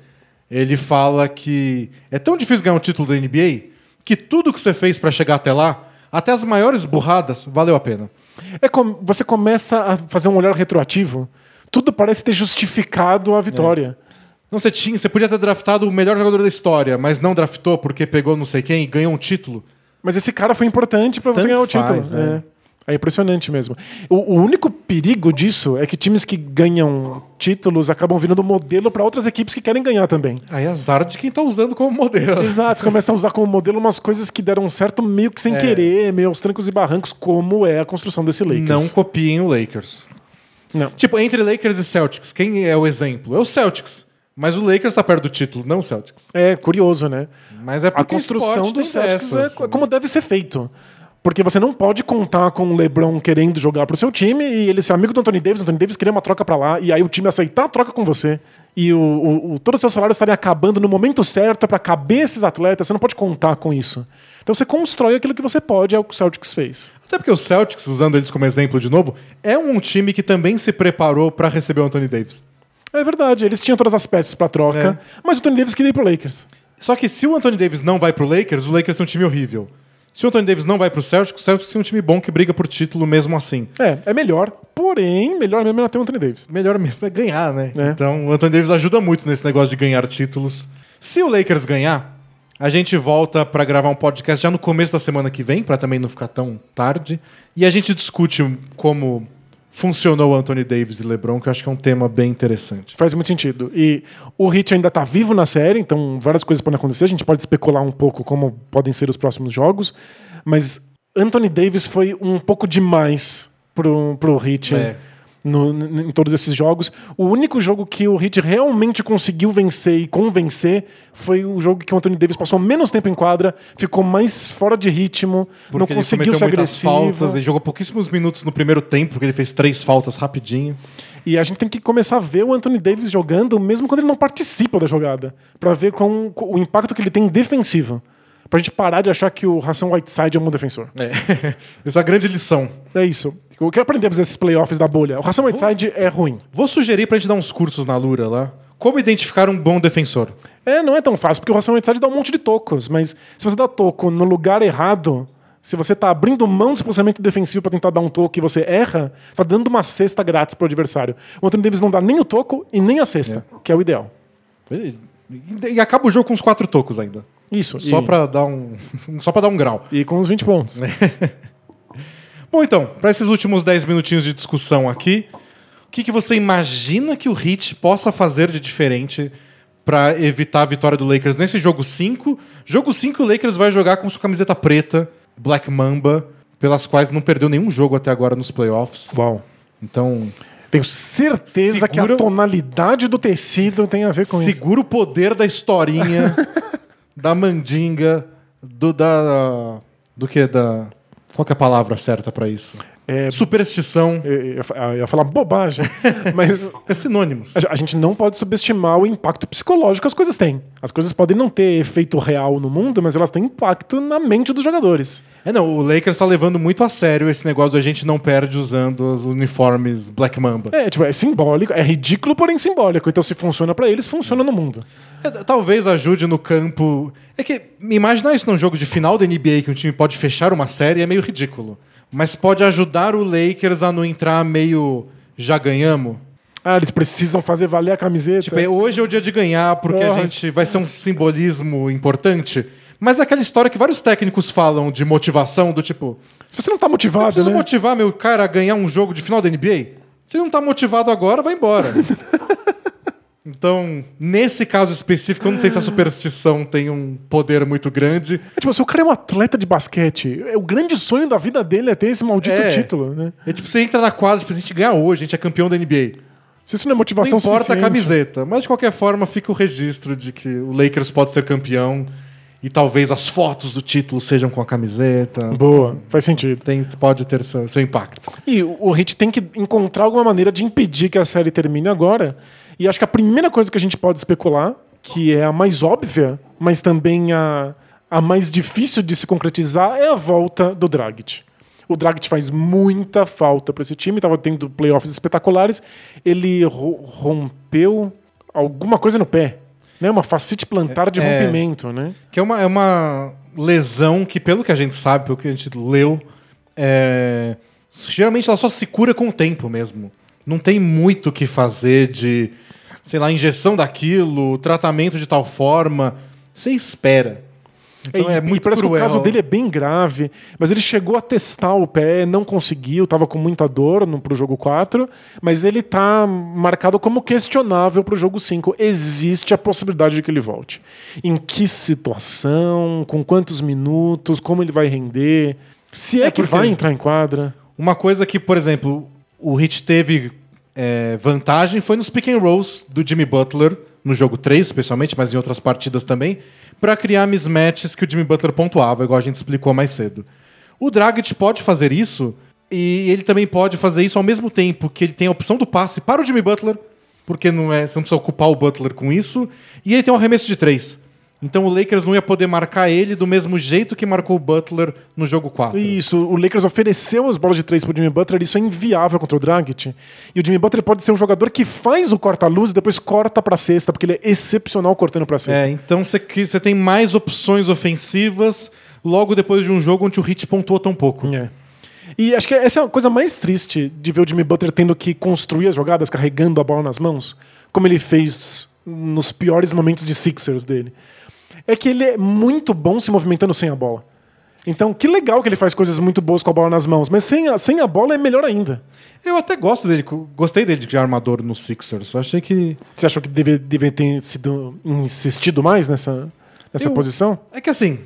ele fala que é tão difícil ganhar um título da NBA que tudo que você fez pra chegar até lá, até as maiores burradas, valeu a pena. É como você começa a fazer um olhar retroativo. Tudo parece ter justificado a vitória. Não, você, tinha, você podia ter draftado o melhor jogador da história, mas não draftou porque pegou não sei quem e ganhou um título. Mas esse cara foi importante pra você Tanto ganhar o título. faz, é. É. Impressionante mesmo. O, o único perigo disso é que times que ganham títulos acabam virando modelo pra outras equipes que querem ganhar também. Aí azar de quem tá usando como modelo. Exato, você começa a usar como modelo umas coisas que deram certo meio que sem É. querer, meio aos trancos e barrancos, como é a construção desse Lakers. Não copiem o Lakers. Não. Tipo, entre Lakers e Celtics, quem é o exemplo? É o Celtics. Mas o Lakers tá perto do título, não o Celtics. É curioso, né? Mas é A porque construção esporte do Celtics dessas. é como deve ser feito. Porque você não pode contar com o LeBron querendo jogar pro seu time e ele ser amigo do Anthony Davis, o Anthony Davis querer uma troca pra lá, e aí o time aceitar a troca com você. E o, o, o- todos os seus salários estarem acabando no momento certo pra caber esses atletas, você não pode contar com isso. Então você constrói aquilo que você pode, é o que o Celtics fez. Até porque o Celtics, usando eles como exemplo de novo, é um time que também se preparou pra receber o Anthony Davis. É verdade, eles tinham todas as peças pra troca, mas o Anthony Davis queria ir pro Lakers. Só que se o Anthony Davis não vai pro Lakers, o Lakers é um time horrível. Se o Anthony Davis não vai pro Celtics, o Celtics é um time bom que briga por título mesmo assim. É, é melhor, porém, melhor mesmo é ter o Anthony Davis. Melhor mesmo é ganhar, né? É. Então o Anthony Davis ajuda muito nesse negócio de ganhar títulos. Se o Lakers ganhar, a gente volta pra gravar um podcast já no começo da semana que vem, pra também não ficar tão tarde. E a gente discute como funcionou o Anthony Davis e LeBron, que eu acho que é um tema bem interessante. Faz muito sentido. E o Hit ainda tá vivo na série, então várias coisas podem acontecer. A gente pode especular um pouco como podem ser os próximos jogos. Mas Anthony Davis foi um pouco demais pro, pro Hit É. no- n- em todos esses jogos. O único jogo que o Hit realmente conseguiu vencer e convencer foi o jogo que o Anthony Davis passou menos tempo em quadra, ficou mais fora de ritmo, não Porque ele conseguiu ser agressivo. faltas, ele jogou pouquíssimos minutos no primeiro tempo, porque ele fez três faltas rapidinho. E a gente tem que começar a ver o Anthony Davis jogando, mesmo quando ele não participa da jogada, Pra ver com, com o impacto que ele tem defensivo. Pra gente parar de achar que o Hassan Whiteside é um bom defensor. É. Essa é a grande lição. É isso. O que aprendemos nesses playoffs da bolha? O Hassan Whiteside é ruim. Vou sugerir pra gente dar uns cursos na Lura lá. Como identificar um bom defensor? É, não é tão fácil, porque o Hassan Whiteside dá um monte de tocos, mas se você dá toco no lugar errado, se você tá abrindo mão do posicionamento defensivo pra tentar dar um toco e você erra, você tá dando uma cesta grátis pro adversário. O Anthony Davis não dá nem o toco e nem a cesta, que é o ideal. E, e acaba o jogo com uns quatro tocos ainda. Isso. Só e, pra dar um. Só para dar um grau. e com uns 20 pontos. Bom, então, para esses últimos 10 minutinhos de discussão aqui, o que, que você imagina que o Heat possa fazer de diferente para evitar a vitória do Lakers nesse jogo 5? Jogo 5, o Lakers vai jogar com sua camiseta preta, Black Mamba, pelas quais não perdeu nenhum jogo até agora nos playoffs. Uau. Então, Tenho certeza que Segura- a tonalidade do tecido tem a ver com isso. segura o poder da historinha, da mandinga, do da. Do que? Da. Qual é a palavra certa para isso? É, Superstição. eu, eu ia fa- eu ia falar bobagem, mas É sinônimos. a, a gente não pode subestimar o impacto psicológico que as coisas têm. As coisas podem não ter efeito real no mundo, mas elas têm impacto na mente dos jogadores. É, não, o Lakers tá levando muito a sério esse negócio de a gente não perde usando os uniformes Black Mamba. É, tipo, é simbólico, é ridículo, porém simbólico. Então, se funciona pra eles, funciona no mundo. É, talvez ajude no campo. É que imaginar isso num jogo de final da NBA que um time pode fechar uma série é meio ridículo. Mas pode ajudar o Lakers a não entrar meio já ganhamos. Ah, eles precisam fazer valer a camiseta. Tipo, é, hoje é o dia de ganhar porque a Porra. gente vai ser um simbolismo importante. Mas é aquela história que vários técnicos falam de motivação, do tipo, Se você não tá motivado, preciso né? motivar meu cara a ganhar um jogo de final da NBA? Se ele não tá motivado agora, vai embora. Então, nesse caso específico, eu não sei se a superstição tem um poder muito grande. É, tipo, se o cara é um atleta de basquete, é, o grande sonho da vida dele é ter esse maldito É. título, né? É tipo, você entra na quadra, tipo, a gente ganha hoje, a gente é campeão da NBA. Se isso não é Não motivação importa a camiseta, mas de qualquer forma fica o registro de que o Lakers pode ser campeão e talvez as fotos do título sejam com a camiseta. Boa, faz sentido. Tem, pode ter seu, seu impacto. E o Heat tem que encontrar alguma maneira de impedir que a série termine agora. E acho que a primeira coisa que a gente pode especular, que é a mais óbvia, mas também a, a mais difícil de se concretizar, é a volta do Dragic. O Dragic faz muita falta para esse time, estava tendo playoffs espetaculares. Ele ro- rompeu alguma coisa no pé, né? Uma facite plantar de É. rompimento, né? Que é uma, é uma lesão que, pelo que a gente sabe, pelo que a gente leu, é, geralmente ela só se cura com o tempo mesmo. Não tem muito o que fazer de, sei lá, injeção daquilo, tratamento de tal forma. Você espera. Então e, é e muito parece cruel. que o caso dele é bem grave, mas ele chegou a testar o pé, não conseguiu, tava com muita dor no, pro jogo 4, mas ele tá marcado como questionável pro jogo 5. Existe a possibilidade de que ele volte. Em que situação, com quantos minutos, como ele vai render, se é, É que vai entrar em quadra. Uma coisa que, por exemplo, o Hit teve é, vantagem foi nos pick and rolls do Jimmy Butler, no jogo 3 especialmente, mas em outras partidas também, para criar mismatches que o Jimmy Butler pontuava, igual a gente explicou mais cedo. O Dragic pode fazer isso e ele também pode fazer isso ao mesmo tempo que ele tem a opção do passe para o Jimmy Butler, porque não é, você não precisa ocupar o Butler com isso, e ele tem um arremesso de três. Então o Lakers não ia poder marcar ele do mesmo jeito que marcou o Butler no jogo 4. Isso, o Lakers ofereceu as bolas de três pro Jimmy Butler, isso é inviável contra o Dragic. E o Jimmy Butler pode ser um jogador que faz o corta-luz e depois corta pra cesta, porque ele é excepcional cortando pra cesta. É, então você tem mais opções ofensivas logo depois de um jogo onde o Hit pontuou tão pouco. É. E acho que essa é a coisa mais triste de ver o Jimmy Butler tendo que construir as jogadas carregando a bola nas mãos, como ele fez nos piores momentos de Sixers dele. É que ele é muito bom se movimentando sem a bola. Então, que legal que ele faz coisas muito boas com a bola nas mãos, mas sem a, sem a bola é melhor ainda. Eu até gosto dele, gostei dele de armador no Sixers. Eu achei que. Você achou que deve, deve ter sido insistido mais nessa, nessa Eu- posição? É que assim,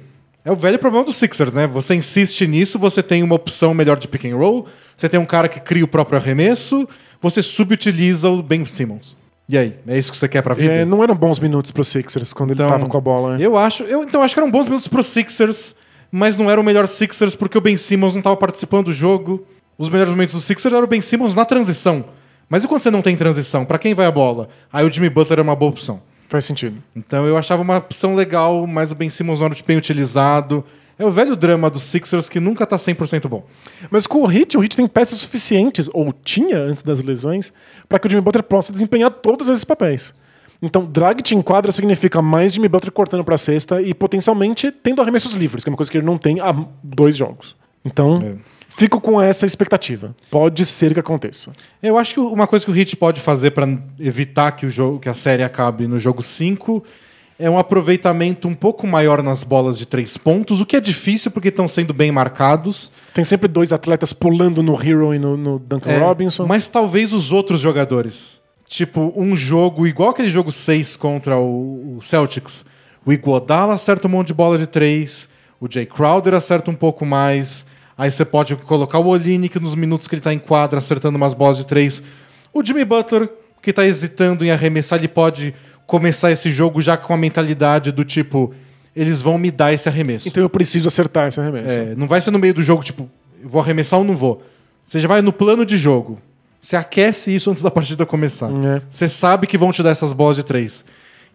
é o velho problema dos Sixers, né? Você insiste nisso, você tem uma opção melhor de pick and roll, você tem um cara que cria o próprio arremesso, você subutiliza o Ben Simmons. E aí, é isso que você quer pra vida? É, não eram bons minutos pro Sixers quando ele Então, tava com a bola. né? Eu acho, eu então acho que eram bons minutos pro Sixers, mas não era o melhor Sixers porque o Ben Simmons não estava participando do jogo. Os melhores momentos do Sixers eram o Ben Simmons na transição. Mas e quando você não tem transição? Pra quem vai a bola? Aí o Jimmy Butler é uma boa opção. Faz sentido. Então eu achava uma opção legal, mas o Ben Simmons não era bem utilizado. É o velho drama dos Sixers que nunca tá 100% bom. Mas com o Hit, o Hit tem peças suficientes, ou tinha antes das lesões, para que o Jimmy Butler possa desempenhar todos esses papéis. Então, Dragic em quadra significa mais Jimmy Butler cortando para a cesta e potencialmente tendo arremessos livres, que é uma coisa que ele não tem há dois jogos. Então, É. fico com essa expectativa. Pode ser que aconteça. Eu acho que uma coisa que o Heat pode fazer para evitar que, o jogo, que a série acabe no jogo 5 é um aproveitamento um pouco maior nas bolas de três pontos, o que é difícil porque estão sendo bem marcados. Tem sempre dois atletas pulando no Hero e no, no Duncan É, Robinson. Mas talvez os outros jogadores. Tipo, um jogo igual aquele jogo 6 contra o, o Celtics. O Iguodala acerta um monte de bola de três, o Jay Crowder acerta um pouco mais. Aí você pode colocar o Olinick nos minutos que ele tá em quadra acertando umas bolas de três. O Jimmy Butler, que tá hesitando em arremessar, ele pode começar esse jogo já com a mentalidade do tipo, eles vão me dar esse arremesso. Então eu preciso acertar esse arremesso. É, não vai ser no meio do jogo, tipo, vou arremessar ou não vou. Você já vai no plano de jogo. Você aquece isso antes da partida começar. É. Você sabe que vão te dar essas bolas de três.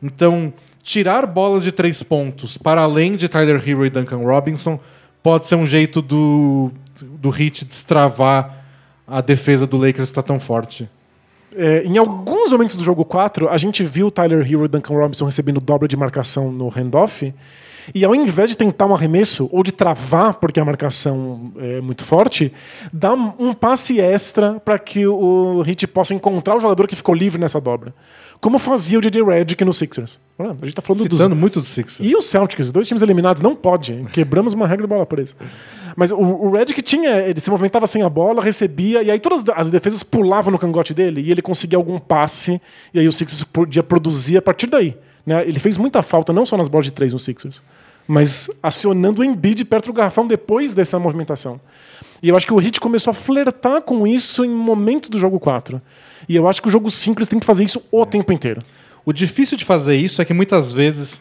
Então, tirar bolas de três pontos para além de Tyler Hero e Duncan Robinson pode ser um jeito do, do Heat destravar a defesa do Lakers que está tão forte. É, em alguns momentos do jogo 4, a gente viu o Tyler Hero e Duncan Robinson recebendo dobra de marcação no handoff. E ao invés de tentar um arremesso ou de travar, porque a marcação é muito forte, dá um passe extra para que o Heat possa encontrar o jogador que ficou livre nessa dobra. Como fazia o DJ Redick no Sixers. A gente tá falando Citando dos... muito do Sixers. E o Celtics, dois times eliminados, não pode. Quebramos uma regra de bola presa. Mas o, o Redick tinha, ele se movimentava sem a bola, recebia, e aí todas as defesas pulavam no cangote dele e ele conseguia algum passe, e aí o Sixers podia produzir a partir daí. Né? Ele fez muita falta, não só nas bolas de três no Sixers, mas acionando o Embiid perto do garrafão depois dessa movimentação. E eu acho que o Heat começou a flertar com isso em momento do jogo 4. E eu acho que o jogo 5 eles têm que fazer isso o tempo inteiro. O difícil de fazer isso é que muitas vezes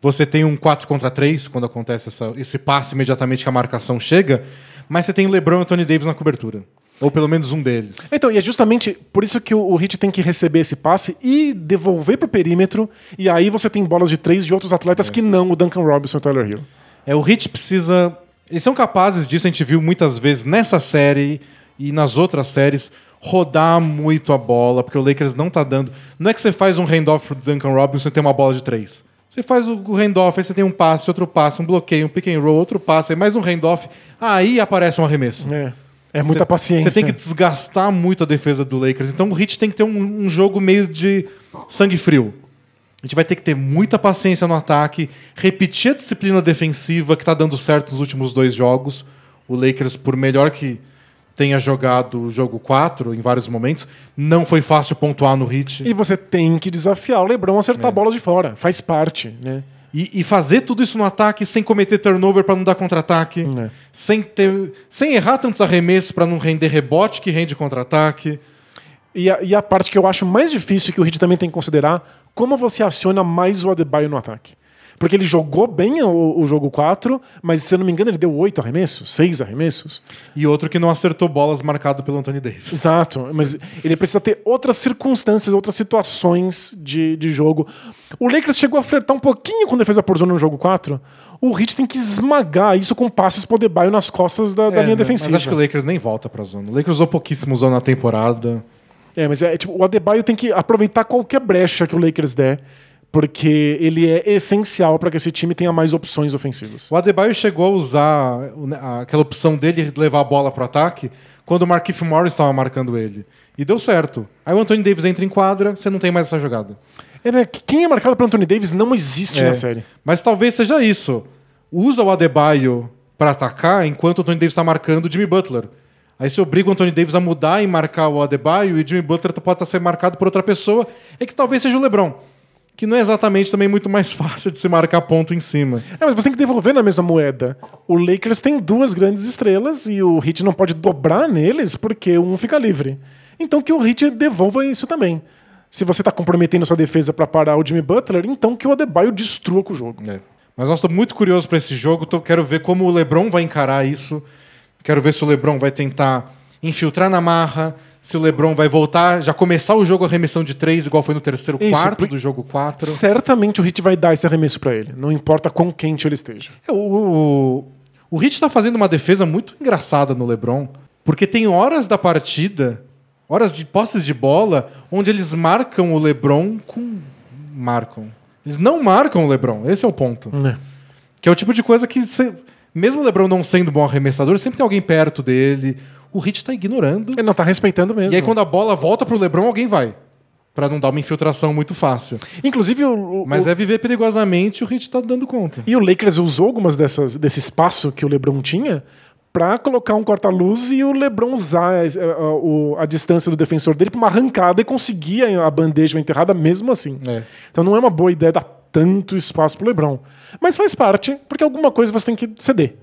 você tem um 4 contra 3 quando acontece essa- esse passe imediatamente que a marcação chega, mas você tem o LeBron e o Anthony Davis na cobertura. Ou pelo menos um deles. Então, e é justamente por isso que o, o Heat tem que receber esse passe e devolver pro perímetro, e aí você tem bolas de três de outros atletas que não o Duncan Robinson e o Tyler Hill. É, o Heat precisa. Eles são capazes disso, a gente viu muitas vezes nessa série e nas outras séries, rodar muito a bola, porque o Lakers não tá dando. Não é que você faz um handoff pro Duncan Robinson e tem uma bola de três. Você faz o o handoff, aí você tem um passe, outro passe, um bloqueio, um pick and roll, outro passe, aí mais um handoff, aí aparece um arremesso. É, é muita Cê- paciência. Você tem que desgastar muito a defesa do Lakers. Então o Heat tem que ter um, um jogo meio de sangue frio. A gente vai ter que ter muita paciência no ataque, repetir a disciplina defensiva que está dando certo nos últimos dois jogos. O Lakers, por melhor que tenha jogado o jogo 4 em vários momentos, não foi fácil pontuar no Heat. E você tem que desafiar o LeBron a acertar a bola de fora. Faz parte, né? E, e fazer tudo isso no ataque sem cometer turnover para não dar contra-ataque, É. sem, ter, sem errar tantos arremessos para não render rebote que rende contra-ataque. E a, e a parte que eu acho mais difícil que o Heat também tem que considerar, como você aciona mais o Adebayo no ataque. Porque ele jogou bem o, o jogo 4, mas se eu não me engano ele deu oito arremessos, seis arremessos. E outro que não acertou bolas marcado pelo Anthony Davis. Exato, mas ele precisa ter outras circunstâncias, outras situações de, de jogo. O Lakers chegou a flertar um pouquinho com a defesa por zona no jogo 4. O Heat tem que esmagar isso com passes pro Adebayo nas costas da, da É, linha né? defensiva. Mas acho que o Lakers nem volta pra zona. O Lakers usou pouquíssimo zona na temporada. É, mas é, tipo, o Adebayo tem que aproveitar qualquer brecha que o Lakers der, porque ele é essencial para que esse time tenha mais opções ofensivas. O Adebayo chegou a usar o- aquela opção dele de levar a bola pro ataque quando o Markif Morris estava marcando ele. E deu certo. Aí o Anthony Davis entra em quadra, você não tem mais essa jogada. É, Quem é marcado pelo Anthony Davis não existe É. na série. Mas talvez seja isso. Usa o Adebayo para atacar enquanto o Anthony Davis está marcando o Jimmy Butler. Aí você obriga o Anthony Davis a mudar e marcar o Adebayo e o Jimmy Butler pode estar sendo marcado por outra pessoa. É que talvez seja o LeBron. Que não é exatamente também muito mais fácil de se marcar ponto em cima. É, mas você tem que devolver na mesma moeda. O Lakers tem duas grandes estrelas e o Heat não pode dobrar neles porque um fica livre. Então que o Heat devolva isso também. Se você está comprometendo sua defesa para parar o Jimmy Butler, então que o Adebayo destrua com o jogo. É. Mas nós estou muito curioso para esse jogo. Tô, quero ver como o LeBron vai encarar isso. Quero ver se o LeBron vai tentar infiltrar na marra. Se o LeBron vai voltar, já começar o jogo arremessão de três, igual foi no terceiro Isso, quarto do jogo 4. Certamente o Heat vai dar esse arremesso para ele, não importa quão quente ele esteja. É, O, o, o Heat está fazendo uma defesa muito engraçada no LeBron, porque tem horas da partida, horas de posses de bola, onde eles marcam o LeBron com. Marcam. Eles não marcam o LeBron, esse é o ponto. É. Que é o tipo de coisa que, mesmo o LeBron não sendo bom arremessador, sempre tem alguém perto dele. O Heat tá ignorando. Ele não tá respeitando mesmo. E aí, quando a bola volta pro LeBron, alguém vai. Pra não dar uma infiltração muito fácil. Inclusive, o, o- Mas o- é viver perigosamente, o Heat tá dando conta. e o Lakers usou algumas dessas desse espaço que o LeBron tinha pra colocar um corta-luz e o LeBron usar a, a- o- a distância do defensor dele pra uma arrancada e conseguia a bandeja enterrada mesmo assim. É. Então não é uma boa ideia dar tanto espaço pro LeBron. Mas faz parte, porque alguma coisa você tem que ceder.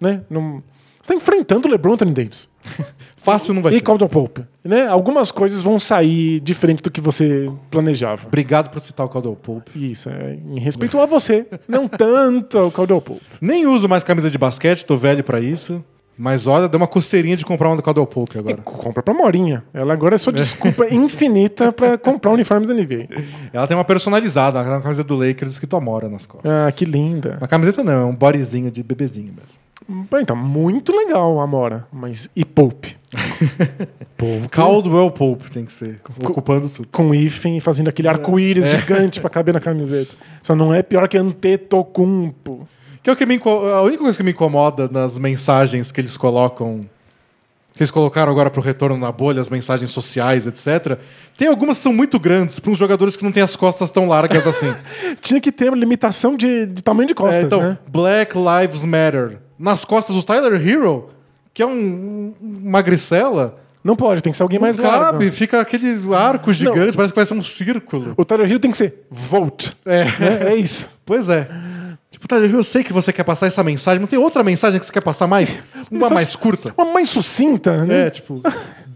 Né? Não, você tá enfrentando o LeBron e Anthony Davis. Fácil não vai e ser. Caldwell Pope. Né? Algumas coisas vão sair diferente do que você planejava. Obrigado por citar o Caldwell Pope. Isso, é em respeito a você, não tanto ao Caldwell Pope. Nem uso mais camisa de basquete, tô velho pra isso. Mas olha, deu uma coceirinha de comprar uma do Caldwell Pope agora. Compra pra Morinha. Ela agora é sua desculpa infinita pra comprar uniformes da NBA. Ela tem uma personalizada, uma camiseta do Lakers escrito Amora nas costas. Ah, que linda. Uma camiseta não, é um bodyzinho de bebezinho mesmo. Bem, Então, muito legal a Amora. Mas e Pope? Pope. Caldwell Pope tem que ser, ocupando tudo. Com hífen e fazendo aquele arco-íris gigante pra caber na camiseta. Só não é pior que Antetokounmpo. Que é o que me a única coisa que me incomoda nas mensagens que eles colocam, que eles colocaram agora pro retorno na bolha, as mensagens sociais, etc. Tem algumas que são muito grandes para uns jogadores que não têm as costas tão largas assim. Tinha que ter uma limitação de, de tamanho de costas, É, então, né? Black Lives Matter. Nas costas do Tyler Hero, que é um, um magricela, Não pode, tem que ser alguém mais não largo. cabe, fica aquele arco gigante, parece que vai ser um círculo. O Tyler Hill tem que ser Volt. É. É, é isso. Pois é. Tyler Hero, eu sei que você quer passar essa mensagem, não tem outra mensagem que você quer passar mais? Uma mais curta? Uma mais sucinta, né? É, tipo,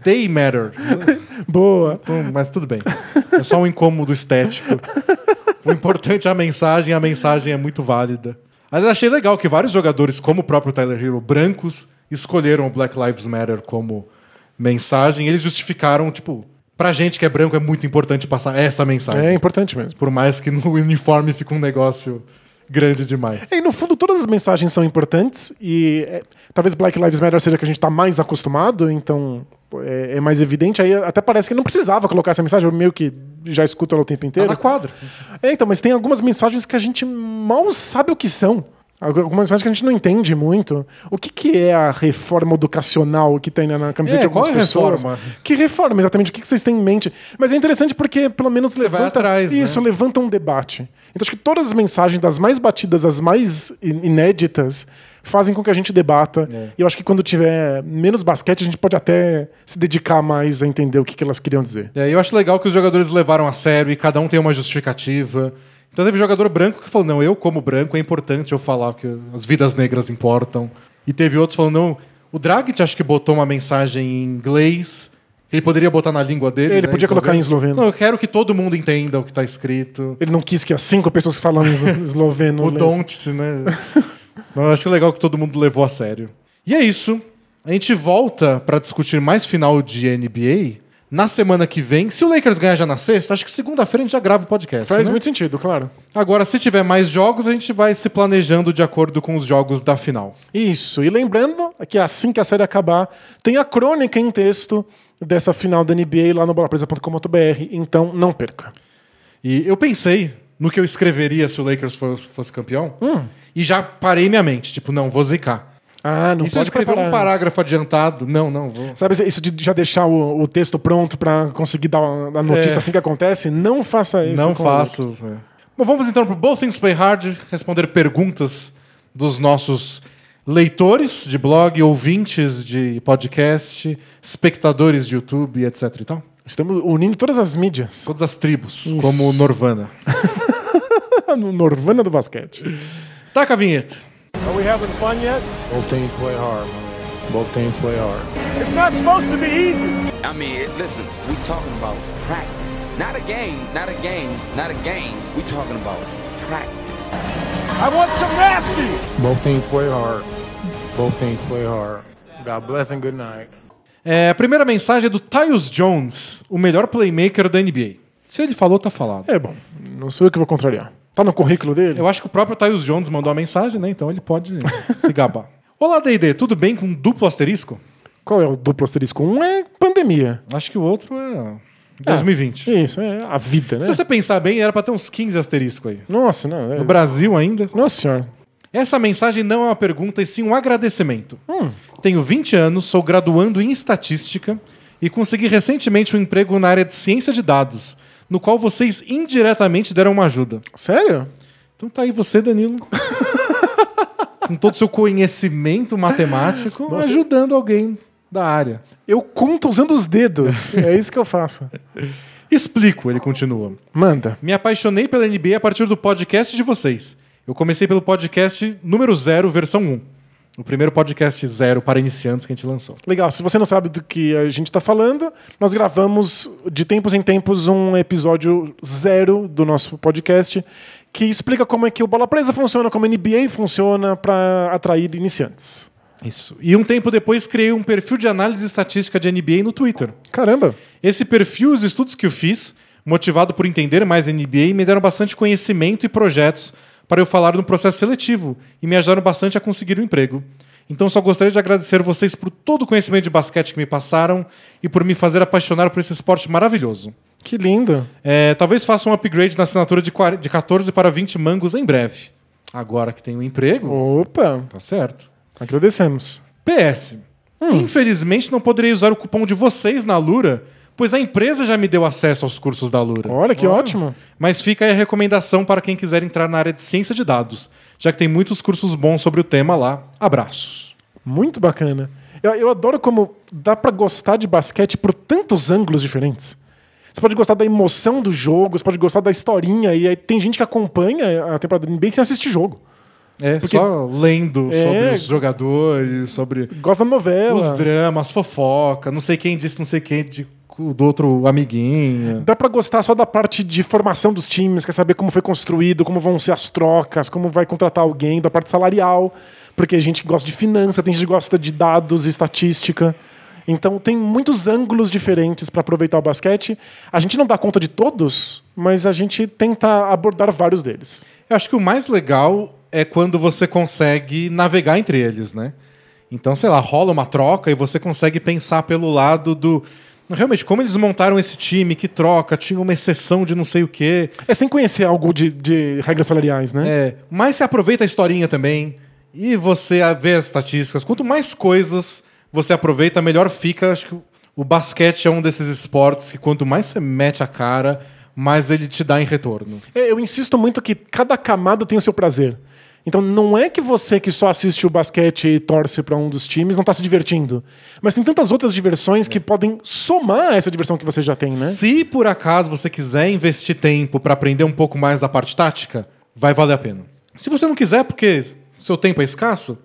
they matter. Boa. Então, mas tudo bem. É só um incômodo estético. O importante é a mensagem, a mensagem é muito válida. Mas eu achei legal que vários jogadores, como o próprio Tyler Hero, brancos, escolheram o Black Lives Matter como mensagem. Eles justificaram, tipo, pra gente que é branco é muito importante passar essa mensagem. É importante mesmo. Por mais que no uniforme fique um negócio grande demais. E no fundo, todas as mensagens são importantes e é, talvez Black Lives Matter seja que a gente está mais acostumado, então é, é mais evidente. Aí até parece que não precisava colocar essa mensagem, eu meio que já escuto ela o tempo Tá inteiro. na quadra. É, então, mas tem algumas mensagens que a gente mal sabe o que são. Algumas mensagens que a gente não entende muito. O que, que é a reforma educacional que tem na- camiseta É, de algumas qual é pessoas? reforma? Que reforma, exatamente? O que, que vocês têm em mente? Mas é interessante porque, pelo menos, Você levanta atrás, né? isso, levanta um debate. Então, acho que todas as mensagens, das mais batidas às mais in- inéditas, fazem com que a gente debata. É. E eu acho que quando tiver menos basquete, a gente pode até se dedicar mais a entender o que, que elas queriam dizer. É, eu acho legal que os jogadores levaram a sério e cada um tem uma justificativa. Então teve jogador branco que falou: não, eu, como branco, é importante eu falar que as vidas negras importam. E teve outros falando: não, o Dragic acho que botou uma mensagem em inglês. Ele poderia botar na língua dele. Ele né, podia colocar em esloveno. Não, eu quero que todo mundo entenda o que está escrito. Ele não quis que as cinco pessoas es- esloveno O. Don't, né? Não, acho legal que todo mundo levou a sério. E é isso. A gente volta para discutir mais final de NBA na semana que vem. Se o Lakers ganhar já na sexta, acho que segunda-feira a gente já grava o podcast. Faz né? muito sentido, claro. Agora, se tiver mais jogos, a gente vai se planejando de acordo com os jogos da final. Isso. E lembrando que assim que a série acabar, tem a crônica em texto dessa final da NBA lá no bolapresa.com.br. Então não perca. E eu pensei no que eu escreveria se o Lakers fosse, fosse campeão Hum. e já parei minha mente. Tipo, não, vou zicar. Ah, não e se eu pode escrever preparar um parágrafo adiantado? Não, não, vou. Sabe isso de já deixar o, o texto pronto pra conseguir dar a notícia É. assim que acontece? Não faça isso. Não faço. é. Bom, vamos então para o Both Things Play Hard, responder perguntas dos nossos leitores de blog, ouvintes de podcast, espectadores de YouTube, etc e tal. Estamos unindo todas as mídias Todas as tribos, Isso. como o Norvana. no Norvana do basquete. Taca a vinheta. We having fun yet? Both teams play hard, man. Both teams play hard. It's not supposed to be easy. I mean, listen, we talking about practice. Not a game, not a game, not a game. We talking about practice. I want some nasty. Both teams play hard. Both teams play hard. God bless and good night. É, a primeira mensagem é do Tyus Jones, o melhor playmaker da NBA. Se ele falou, tá falado. É bom, não sou eu que vou contrariar. Tá no currículo dele? Eu acho que o próprio Tyus Jones mandou a mensagem, né? Então ele pode se gabar. Olá, D&D, tudo bem com duplo asterisco? Qual é o duplo asterisco? Um é pandemia. Acho que o outro é 2020. Isso, é a vida, né? Se você pensar bem, era pra ter uns 15 asterisco aí. Nossa, não. É... No Brasil ainda. Nossa senhora. Essa mensagem não é uma pergunta, e sim um agradecimento. Hum. Tenho 20 anos, sou graduando em estatística e consegui recentemente um emprego na área de ciência de dados, no qual vocês indiretamente deram uma ajuda. Sério? Então tá aí você, Danilo. com todo o seu conhecimento matemático, Nossa. ajudando alguém da área. Eu conto usando os dedos. é isso que eu faço. Explico, ele continua. Manda. Me apaixonei pela NBA a partir do podcast de vocês. Eu comecei pelo podcast número 0, versão 1. O primeiro podcast zero para iniciantes que a gente lançou. Legal, se você não sabe do que a gente está falando, nós gravamos de tempos em tempos um episódio zero do nosso podcast que explica como é que o Bola Presa funciona, como a NBA funciona para atrair iniciantes. Isso. E um tempo depois criei um perfil de análise estatística de NBA no Twitter. Caramba. Esse perfil, os estudos que eu fiz, motivado por entender mais NBA, me deram bastante conhecimento e projetos para eu falar no processo seletivo e me ajudaram bastante a conseguir um emprego. Então só gostaria de agradecer vocês por todo o conhecimento de basquete que me passaram e por me fazer apaixonar por esse esporte maravilhoso. Que lindo. É, talvez faça um upgrade na assinatura de 40 de 14 para 20 mangos em breve. Agora que tenho um emprego, Opa, tá certo. agradecemos. PS. Infelizmente não poderei usar o cupom de vocês na Lura, pois a empresa já me deu acesso aos cursos da Lura. Olha que ótimo. Mas fica aí a recomendação para quem quiser entrar na área de ciência de dados, já que tem muitos cursos bons sobre o tema lá. Abraços. Muito bacana. Eu, eu adoro como dá pra gostar de basquete por tantos ângulos diferentes. Você pode gostar da emoção do jogo, você pode gostar da historinha, e aí tem gente que acompanha a temporada da NBA sem assistir jogo. É, Porque- só lendo É. sobre os jogadores, sobre Gosta da novela. os dramas, fofoca, não sei quem disse não sei quem de- do outro amiguinho. Dá pra gostar só da parte de formação dos times, quer saber como foi construído, como vão ser as trocas, como vai contratar alguém, da parte salarial, porque a gente gosta de finança, tem gente que gosta de dados e estatística. Então tem muitos ângulos diferentes para aproveitar o basquete. A gente não dá conta de todos, mas a gente tenta abordar vários deles. Eu acho que o mais legal é quando você consegue navegar entre eles, né? Então, sei lá, rola uma troca e você consegue pensar pelo lado do. Realmente, como eles montaram esse time, que troca, tinha uma exceção de não sei o quê. É sem conhecer algo de, de regras salariais, né? É, mas você aproveita a historinha também. E você vê as estatísticas. Quanto mais coisas você aproveita, melhor fica. Acho que o- basquete é um desses esportes que quanto mais você mete a cara, mais ele te dá em retorno. É, Eu insisto muito que cada camada tem o seu prazer. Então não é que você que só assiste o basquete e torce para um dos times não está se divertindo. Mas tem tantas outras diversões que podem somar essa diversão que você já tem, né? Se por acaso você quiser investir tempo para aprender um pouco mais da parte tática, vai valer a pena. Se você não quiser, porque seu tempo é escasso,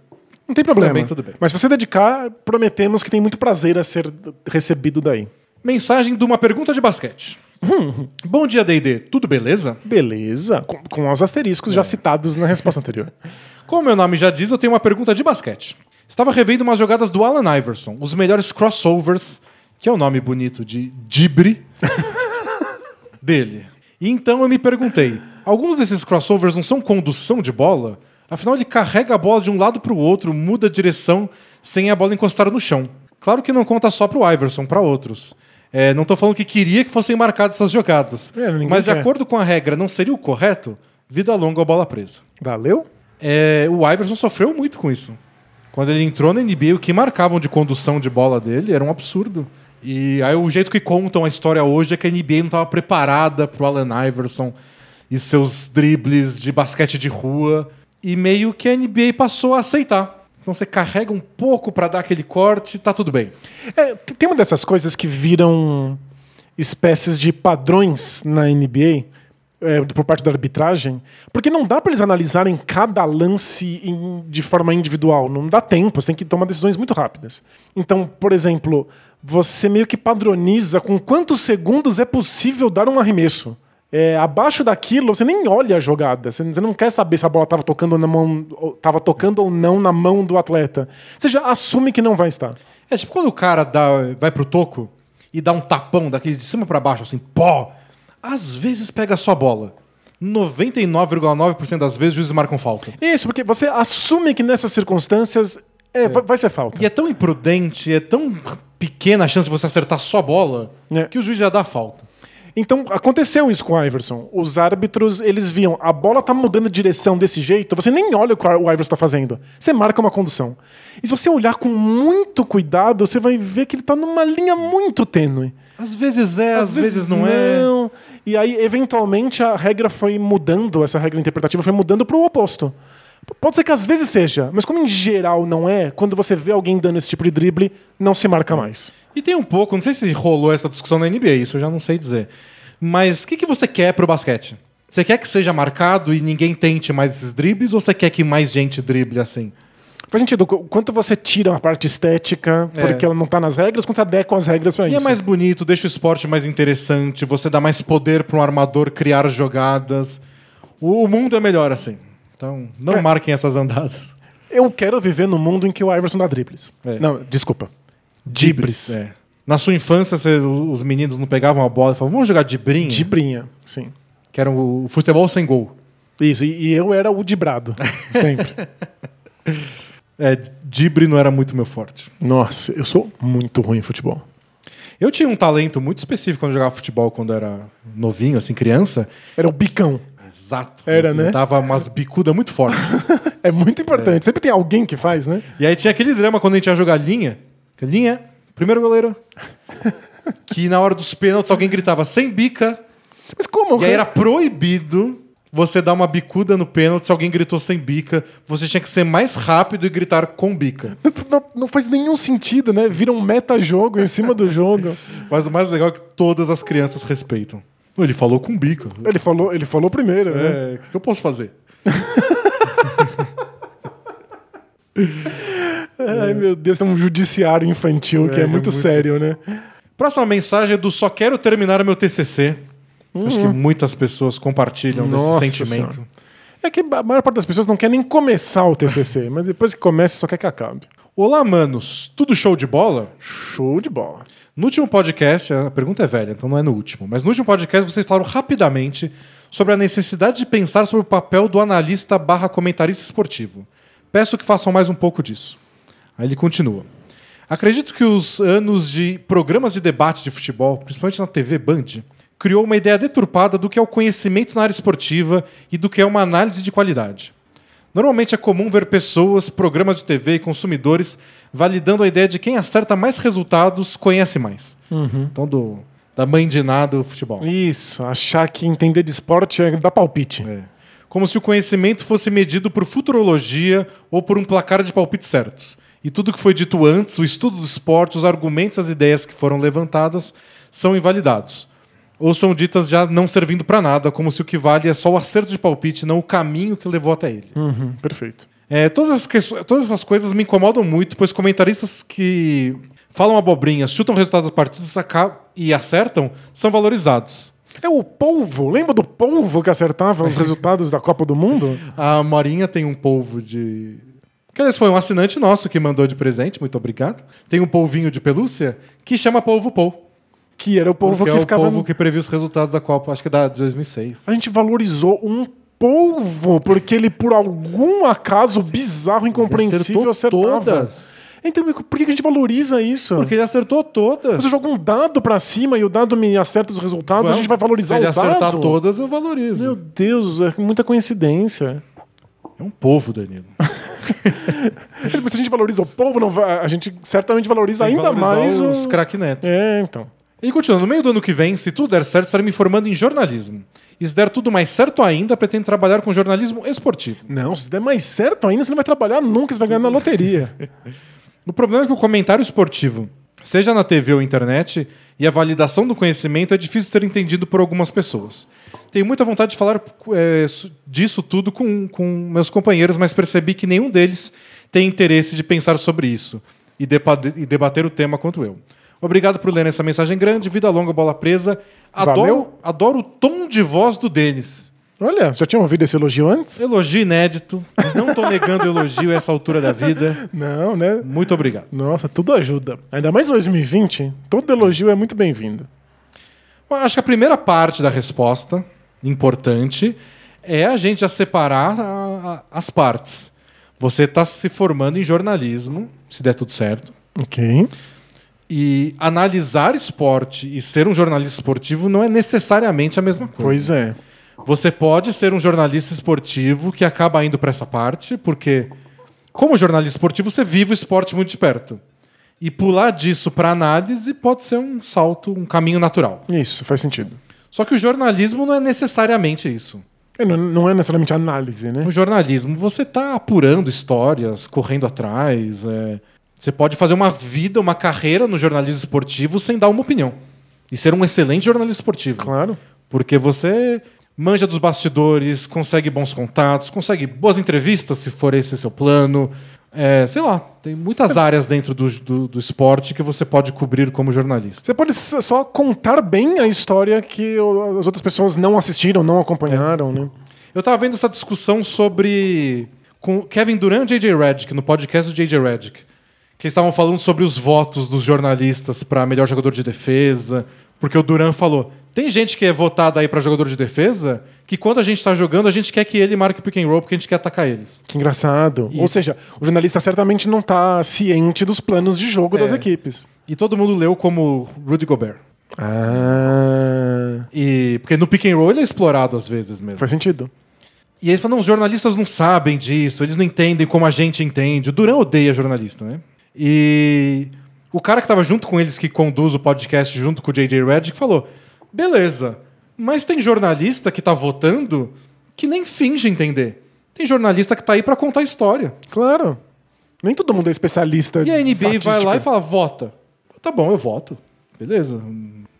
Não tem problema. Também, tudo bem. Mas se você dedicar, prometemos que tem muito prazer a ser recebido daí. mensagem de uma pergunta de basquete. Bom dia, D&D. Tudo beleza? Beleza. Com, com os asteriscos já citados na resposta anterior. Como meu nome já diz, eu tenho uma pergunta de basquete. Estava revendo umas jogadas do Alan Iverson, os melhores crossovers, que é o nome bonito de Dibre, dele. E então eu me perguntei, alguns desses crossovers não são condução de bola? Afinal, ele carrega a bola de um lado para o outro, muda a direção sem a bola encostar no chão. Claro que não conta só para o Iverson, para outros. É, não estou falando que queria que fossem marcadas essas jogadas. É, mas de quer. acordo com a regra, não seria o correto? Vida longa ou bola presa. Valeu? É, o Iverson sofreu muito com isso. Quando ele entrou na NBA, o que marcavam de condução de bola dele era um absurdo. E aí o jeito que contam a história hoje é que a NBA não estava preparada pro Allen Iverson e seus dribles de basquete de rua. E meio que a NBA passou a aceitar. Então você carrega um pouco para dar aquele corte, tá tudo bem. É, tem uma dessas coisas que viram espécies de padrões na NBA é, por parte da arbitragem, porque não dá para eles analisarem cada lance em- de forma individual. Não dá tempo, você tem que tomar decisões muito rápidas. Então, por exemplo, você meio que padroniza com quantos segundos é possível dar um arremesso. É, abaixo daquilo, você nem olha a jogada. Você você não quer saber se a bola estava tocando, na mão, tava tocando ou não na mão do atleta. Você já assume que não vai estar. É tipo quando o cara dá, vai pro toco e dá um tapão daqueles de cima para baixo, assim, pó. Às vezes pega a sua bola. 99,9% das vezes os juízes marcam falta. Isso, porque você assume que nessas circunstâncias é, vai- vai ser falta. E é tão imprudente, é tão pequena a chance de você acertar só a bola, É. que o juiz já dá falta. Então, aconteceu isso com o Iverson. Os árbitros, eles viam, a bola tá mudando de direção desse jeito, você nem olha o que o Iverson tá fazendo. Você marca uma condução. E se você olhar com muito cuidado, você vai ver que ele tá numa linha muito tênue. Às vezes é, às, vezes, não, é. E aí, eventualmente, a regra foi mudando, essa regra interpretativa foi mudando pro oposto. Pode ser que às vezes seja, mas como em geral não é, quando você vê alguém dando esse tipo de drible, não se marca mais. E tem um pouco, não sei se rolou essa discussão na NBA, isso eu já não sei dizer. Mas o que, que você quer pro basquete? Você quer que seja marcado e ninguém tente mais esses dribles ou você quer que mais gente drible assim? Faz sentido. Qu- Quanto você tira a parte estética, É. porque ela não tá nas regras, quanto você adequa as regras pra E isso. é mais bonito, deixa o esporte mais interessante, você dá mais poder para um armador criar jogadas. O mundo é melhor assim. Então, não É. marquem essas andadas. Eu quero viver no mundo em que o Iverson dá dribles. É. Não, desculpa. Dibres. É. Na sua infância, você- os meninos não pegavam a bola e falavam, vamos jogar de brinha? Dibrinha, sim. Que era o futebol sem gol. Isso, e, e eu era o dibrado, sempre. É, dibre não era muito meu forte. Nossa, eu sou muito ruim em futebol. Eu tinha um talento muito específico quando jogava futebol, quando era novinho, assim, criança. Era o bicão. Exato. Era, né? dava umas bicudas muito fortes. É muito importante. Sempre tem alguém que faz, né? e aí tinha aquele drama quando a gente ia jogar linha. Linha, primeiro goleiro. que na hora dos pênaltis alguém gritava sem bica. Mas como? E aí era proibido você dar uma bicuda no pênalti se alguém gritou sem bica. Você tinha que ser mais rápido e gritar com bica. Não, não faz nenhum sentido, né? Vira um meta-jogo em cima do jogo. Mas o mais legal é que todas as crianças respeitam. Ele falou com bica. Ele falou, ele falou primeiro, né? É, o que eu posso fazer? Ai, meu Deus, tem um judiciário infantil que é, É, muito, muito. sério, né? Próxima mensagem é do Só Quero Terminar Meu TCC. Acho que muitas pessoas compartilham Nossa desse sentimento. Senhora. É que a maior parte das pessoas não quer nem começar o TCC, mas depois que começa só quer que acabe. Olá, manos. Tudo show de bola? Show de bola. No último podcast, a pergunta é velha, então não é no último, mas no último podcast vocês falaram rapidamente sobre a necessidade de pensar sobre o papel do analista barra comentarista esportivo. Peço que façam mais um pouco disso. Aí ele continua. Acredito que os anos de programas de debate de futebol, principalmente na TV Band, criou uma ideia deturpada do que é o conhecimento na área esportiva e do que é uma análise de qualidade. Normalmente é comum ver pessoas, programas de TV e consumidores validando a ideia de quem acerta mais resultados conhece mais. Então, do, da mãe de nada do futebol. Isso, achar que entender de esporte é dar palpite. É. Como se o conhecimento fosse medido por futurologia ou por um placar de palpites certos. E tudo que foi dito antes, o estudo do esporte, os argumentos, as ideias que foram levantadas, são invalidados. Ou são ditas já não servindo para nada, como se o que vale é só o acerto de palpite, não o caminho que levou até ele. Uhum, perfeito. É, todas, as todas essas coisas me incomodam muito, pois comentaristas que falam abobrinhas, chutam resultados das partidas e acertam, são valorizados. É o polvo. Lembra do polvo que acertava os resultados da Copa do Mundo? A Morinha tem um polvo de. Que aliás foi um assinante nosso que mandou de presente, muito obrigado. Tem um polvinho de pelúcia que chama Polvo Pol. Que era o polvo que que é ficava. o polvo que previu os resultados da Copa, acho que é da de 2006. A gente valorizou um polvo porque ele, por algum acaso bizarro, incompreensível, acertou acertava. todas. Então, por que a gente valoriza isso? Porque ele acertou todas. Você joga um dado pra cima e o dado me acerta os resultados, a gente vai valorizar Se ele o dado. acertar todas, eu valorizo. Meu Deus, é muita coincidência. É um polvo, Danilo. Mas se a gente valoriza o povo, não a gente certamente valoriza ainda valorizar mais o... os craque neto. É, então. E continuando, no meio do ano que vem, se tudo der certo, estarei me formando em jornalismo. E se der tudo mais certo ainda, pretendo trabalhar com jornalismo esportivo. Não, se der mais certo ainda, você não vai trabalhar nunca, você vai ganhar na loteria. O problema é que o comentário esportivo, seja na TV ou internet, e a validação do conhecimento é difícil de ser entendido por algumas pessoas. Tenho muita vontade de falar é, disso tudo com, com meus companheiros, mas percebi que nenhum deles tem interesse de pensar sobre isso e, e debater o tema quanto eu. Obrigado por ler essa mensagem grande. Vida longa, bola presa. Adoro, Valeu. adoro o tom de voz do Denis. Olha, já tinha ouvido esse elogio antes? Elogio inédito. Não tô negando elogio a essa altura da vida. Não, né? Muito obrigado. Nossa, tudo ajuda. Ainda mais 2020, todo elogio é muito bem-vindo. Bom, Acho que a primeira parte da resposta, importante, é a gente já separar a- a- as partes. Você está se formando em jornalismo, se der tudo certo, Ok. E analisar esporte e ser um jornalista esportivo não é necessariamente a mesma coisa. Pois é. Você pode ser um jornalista esportivo que acaba indo para essa parte, porque, como jornalista esportivo, você vive o esporte muito de perto. E pular disso para análise pode ser um salto, um caminho natural. Isso, faz sentido. Só que o jornalismo não é necessariamente isso. É, Não, não é necessariamente análise, né? No jornalismo, você está apurando histórias, correndo atrás. é, Você pode fazer uma vida, uma carreira no jornalismo esportivo sem dar uma opinião. E ser um excelente jornalista esportivo. Claro. Porque você manja dos bastidores, consegue bons contatos, consegue boas entrevistas, se for esse seu plano. É, sei lá, tem muitas áreas dentro do, do, do esporte que você pode cobrir como jornalista. Você pode só contar bem a história que as outras pessoas não assistiram, não acompanharam, né? Eu tava vendo essa discussão sobre com Kevin Durant e JJ Redick, no podcast do JJ Redick. Que estavam falando sobre os votos dos jornalistas para melhor jogador de defesa. Porque o Durant falou: tem gente que é votada aí para jogador de defesa que quando a gente tá jogando, a gente quer que ele marque o pick and roll porque a gente quer atacar eles. Que engraçado. Ou seja, o jornalista certamente não tá ciente dos planos de jogo É. das equipes. E todo mundo leu como Rudy Gobert. Ah. E, porque no pick and roll ele é explorado às vezes mesmo. Faz sentido. E ele falou, não, os jornalistas não sabem disso, eles não entendem como a gente entende. O Duran odeia jornalista, né? E o cara que tava junto com eles, que conduz o podcast junto com o J.J. Redick, falou, beleza, mas tem jornalista que tá votando que nem finge entender. Tem jornalista que tá aí pra contar história. Claro. Nem todo mundo é especialista. E a NBA vai lá e fala, vota. Tá bom, eu voto. Beleza.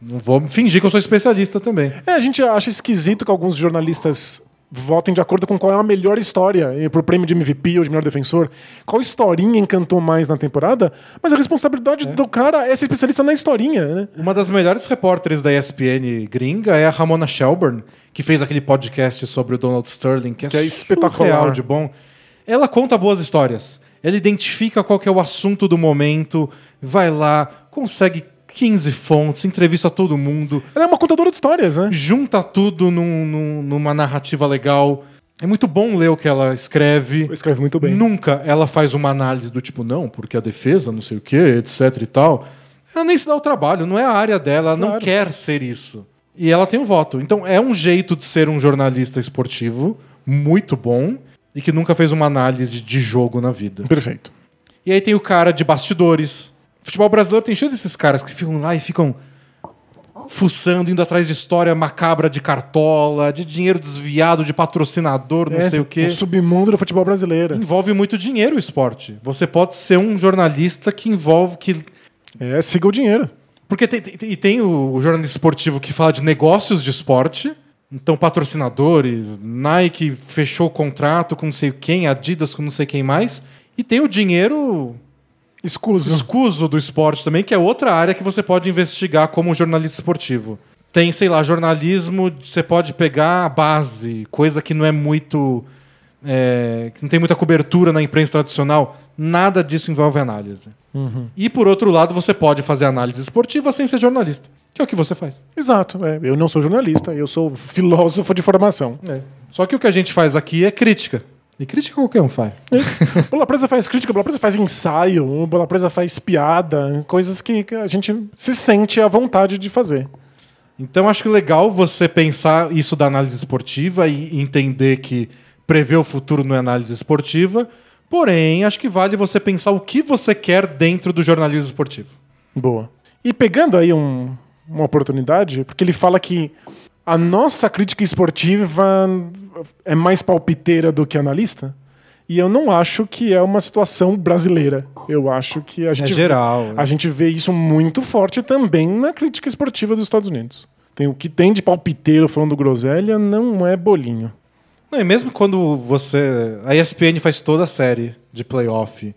Não vou fingir que eu sou especialista também. É, a gente acha esquisito que alguns jornalistas votem de acordo com qual é a melhor história e pro prêmio de MVP ou de melhor defensor. Qual historinha encantou mais na temporada? Mas a responsabilidade do cara é ser especialista na historinha, né? Uma das melhores repórteres da ESPN gringa é a Ramona Shelburne, que fez aquele podcast sobre o Donald Sterling, que é, Que é espetacular. de bom. Ela conta boas histórias. Ela identifica qual é o assunto do momento, vai lá, consegue 15 fontes, entrevista todo mundo, Ela é uma contadora de histórias, né? junta tudo num- num- numa narrativa legal. É muito bom ler o que ela escreve. Escreve muito bem. Nunca ela faz uma análise do tipo, não, porque a defesa, não sei o quê, etc e tal. Ela nem se dá o trabalho, não é a área dela, ela não Claro. quer ser isso. E ela tem um voto. Então é um jeito de ser um jornalista esportivo muito bom e que nunca fez uma análise de jogo na vida. Perfeito. E aí tem o cara de bastidores. Futebol brasileiro tem cheio desses caras que ficam lá e ficam fuçando, indo atrás de história macabra de cartola, de dinheiro desviado de patrocinador, não É, sei o quê. O submundo do futebol brasileiro. Envolve muito dinheiro o esporte. Você pode ser um jornalista que envolve. que É, siga o dinheiro. Porque tem, tem- e tem o, o jornalista esportivo que fala de negócios de esporte. Então, patrocinadores, Nike fechou o contrato com não sei quem, Adidas com não sei quem mais. E tem o dinheiro Escuso. escuso do esporte também, que é outra área que você pode investigar como jornalista esportivo. Tem, sei lá, jornalismo, você pode pegar a base, coisa que não é muito. é, que não tem muita cobertura na imprensa tradicional. Nada disso envolve análise. E por outro lado, você pode fazer análise esportiva sem ser jornalista, que é o que você faz. Exato. é. eu não sou jornalista, eu sou filósofo de formação. Só que o que a gente faz aqui é crítica. E crítica qualquer um faz. Bola Presa faz crítica, Bola Presa faz ensaio, Bola Presa faz piada, coisas que que a gente se sente à vontade de fazer. Então acho que legal você pensar isso da análise esportiva e entender que prever o futuro não é análise esportiva. Porém, acho que vale você pensar o que você quer dentro do jornalismo esportivo. Boa. E pegando aí um- uma oportunidade, porque ele fala que a nossa crítica esportiva é mais palpiteira do que analista. E eu não acho que é uma situação brasileira. Eu acho que a gente, geral, a é. gente vê isso muito forte também na crítica esportiva dos Estados Unidos. Tem o que tem de palpiteiro falando groselha não é bolinho. Não, e mesmo quando você. A ESPN faz toda a série de playoff.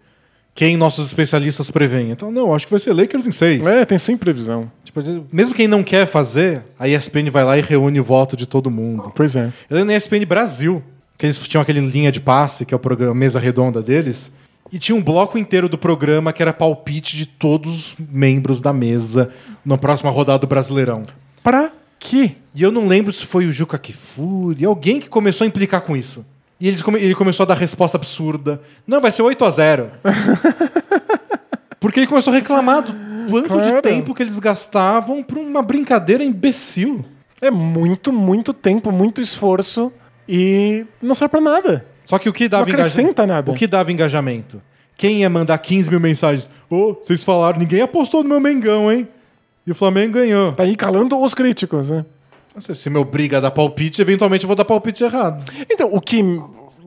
Quem nossos especialistas preveem? Então, não, acho que vai ser Lakers em seis. É, tem sem previsão. Tipo, mesmo quem não quer fazer, a ESPN vai lá e reúne o voto de todo mundo. Pois é. Eu lembro na ESPN Brasil, que eles tinham aquele linha de passe, que é o programa mesa redonda deles, e tinha um bloco inteiro do programa que era palpite de todos os membros da mesa na próxima rodada do Brasileirão. Pra quê? E eu não lembro se foi o Juca Kifuri, alguém que começou a implicar com isso. E eles come- ele começou a dar resposta absurda. Não, vai ser 8 a 0 Porque ele começou a reclamar do quanto Cara. de tempo que eles gastavam pra uma brincadeira imbecil. É muito, muito tempo, muito esforço e não serve pra nada. Só que o que dava Não acrescenta nada. O que dava engajamento? Quem ia mandar 15 mil mensagens? Ô, vocês falaram, ninguém apostou no meu Mengão, hein? E o Flamengo ganhou. Tá aí calando os críticos, né? Se me obriga a dar palpite, eventualmente eu vou dar palpite errado. Então, o que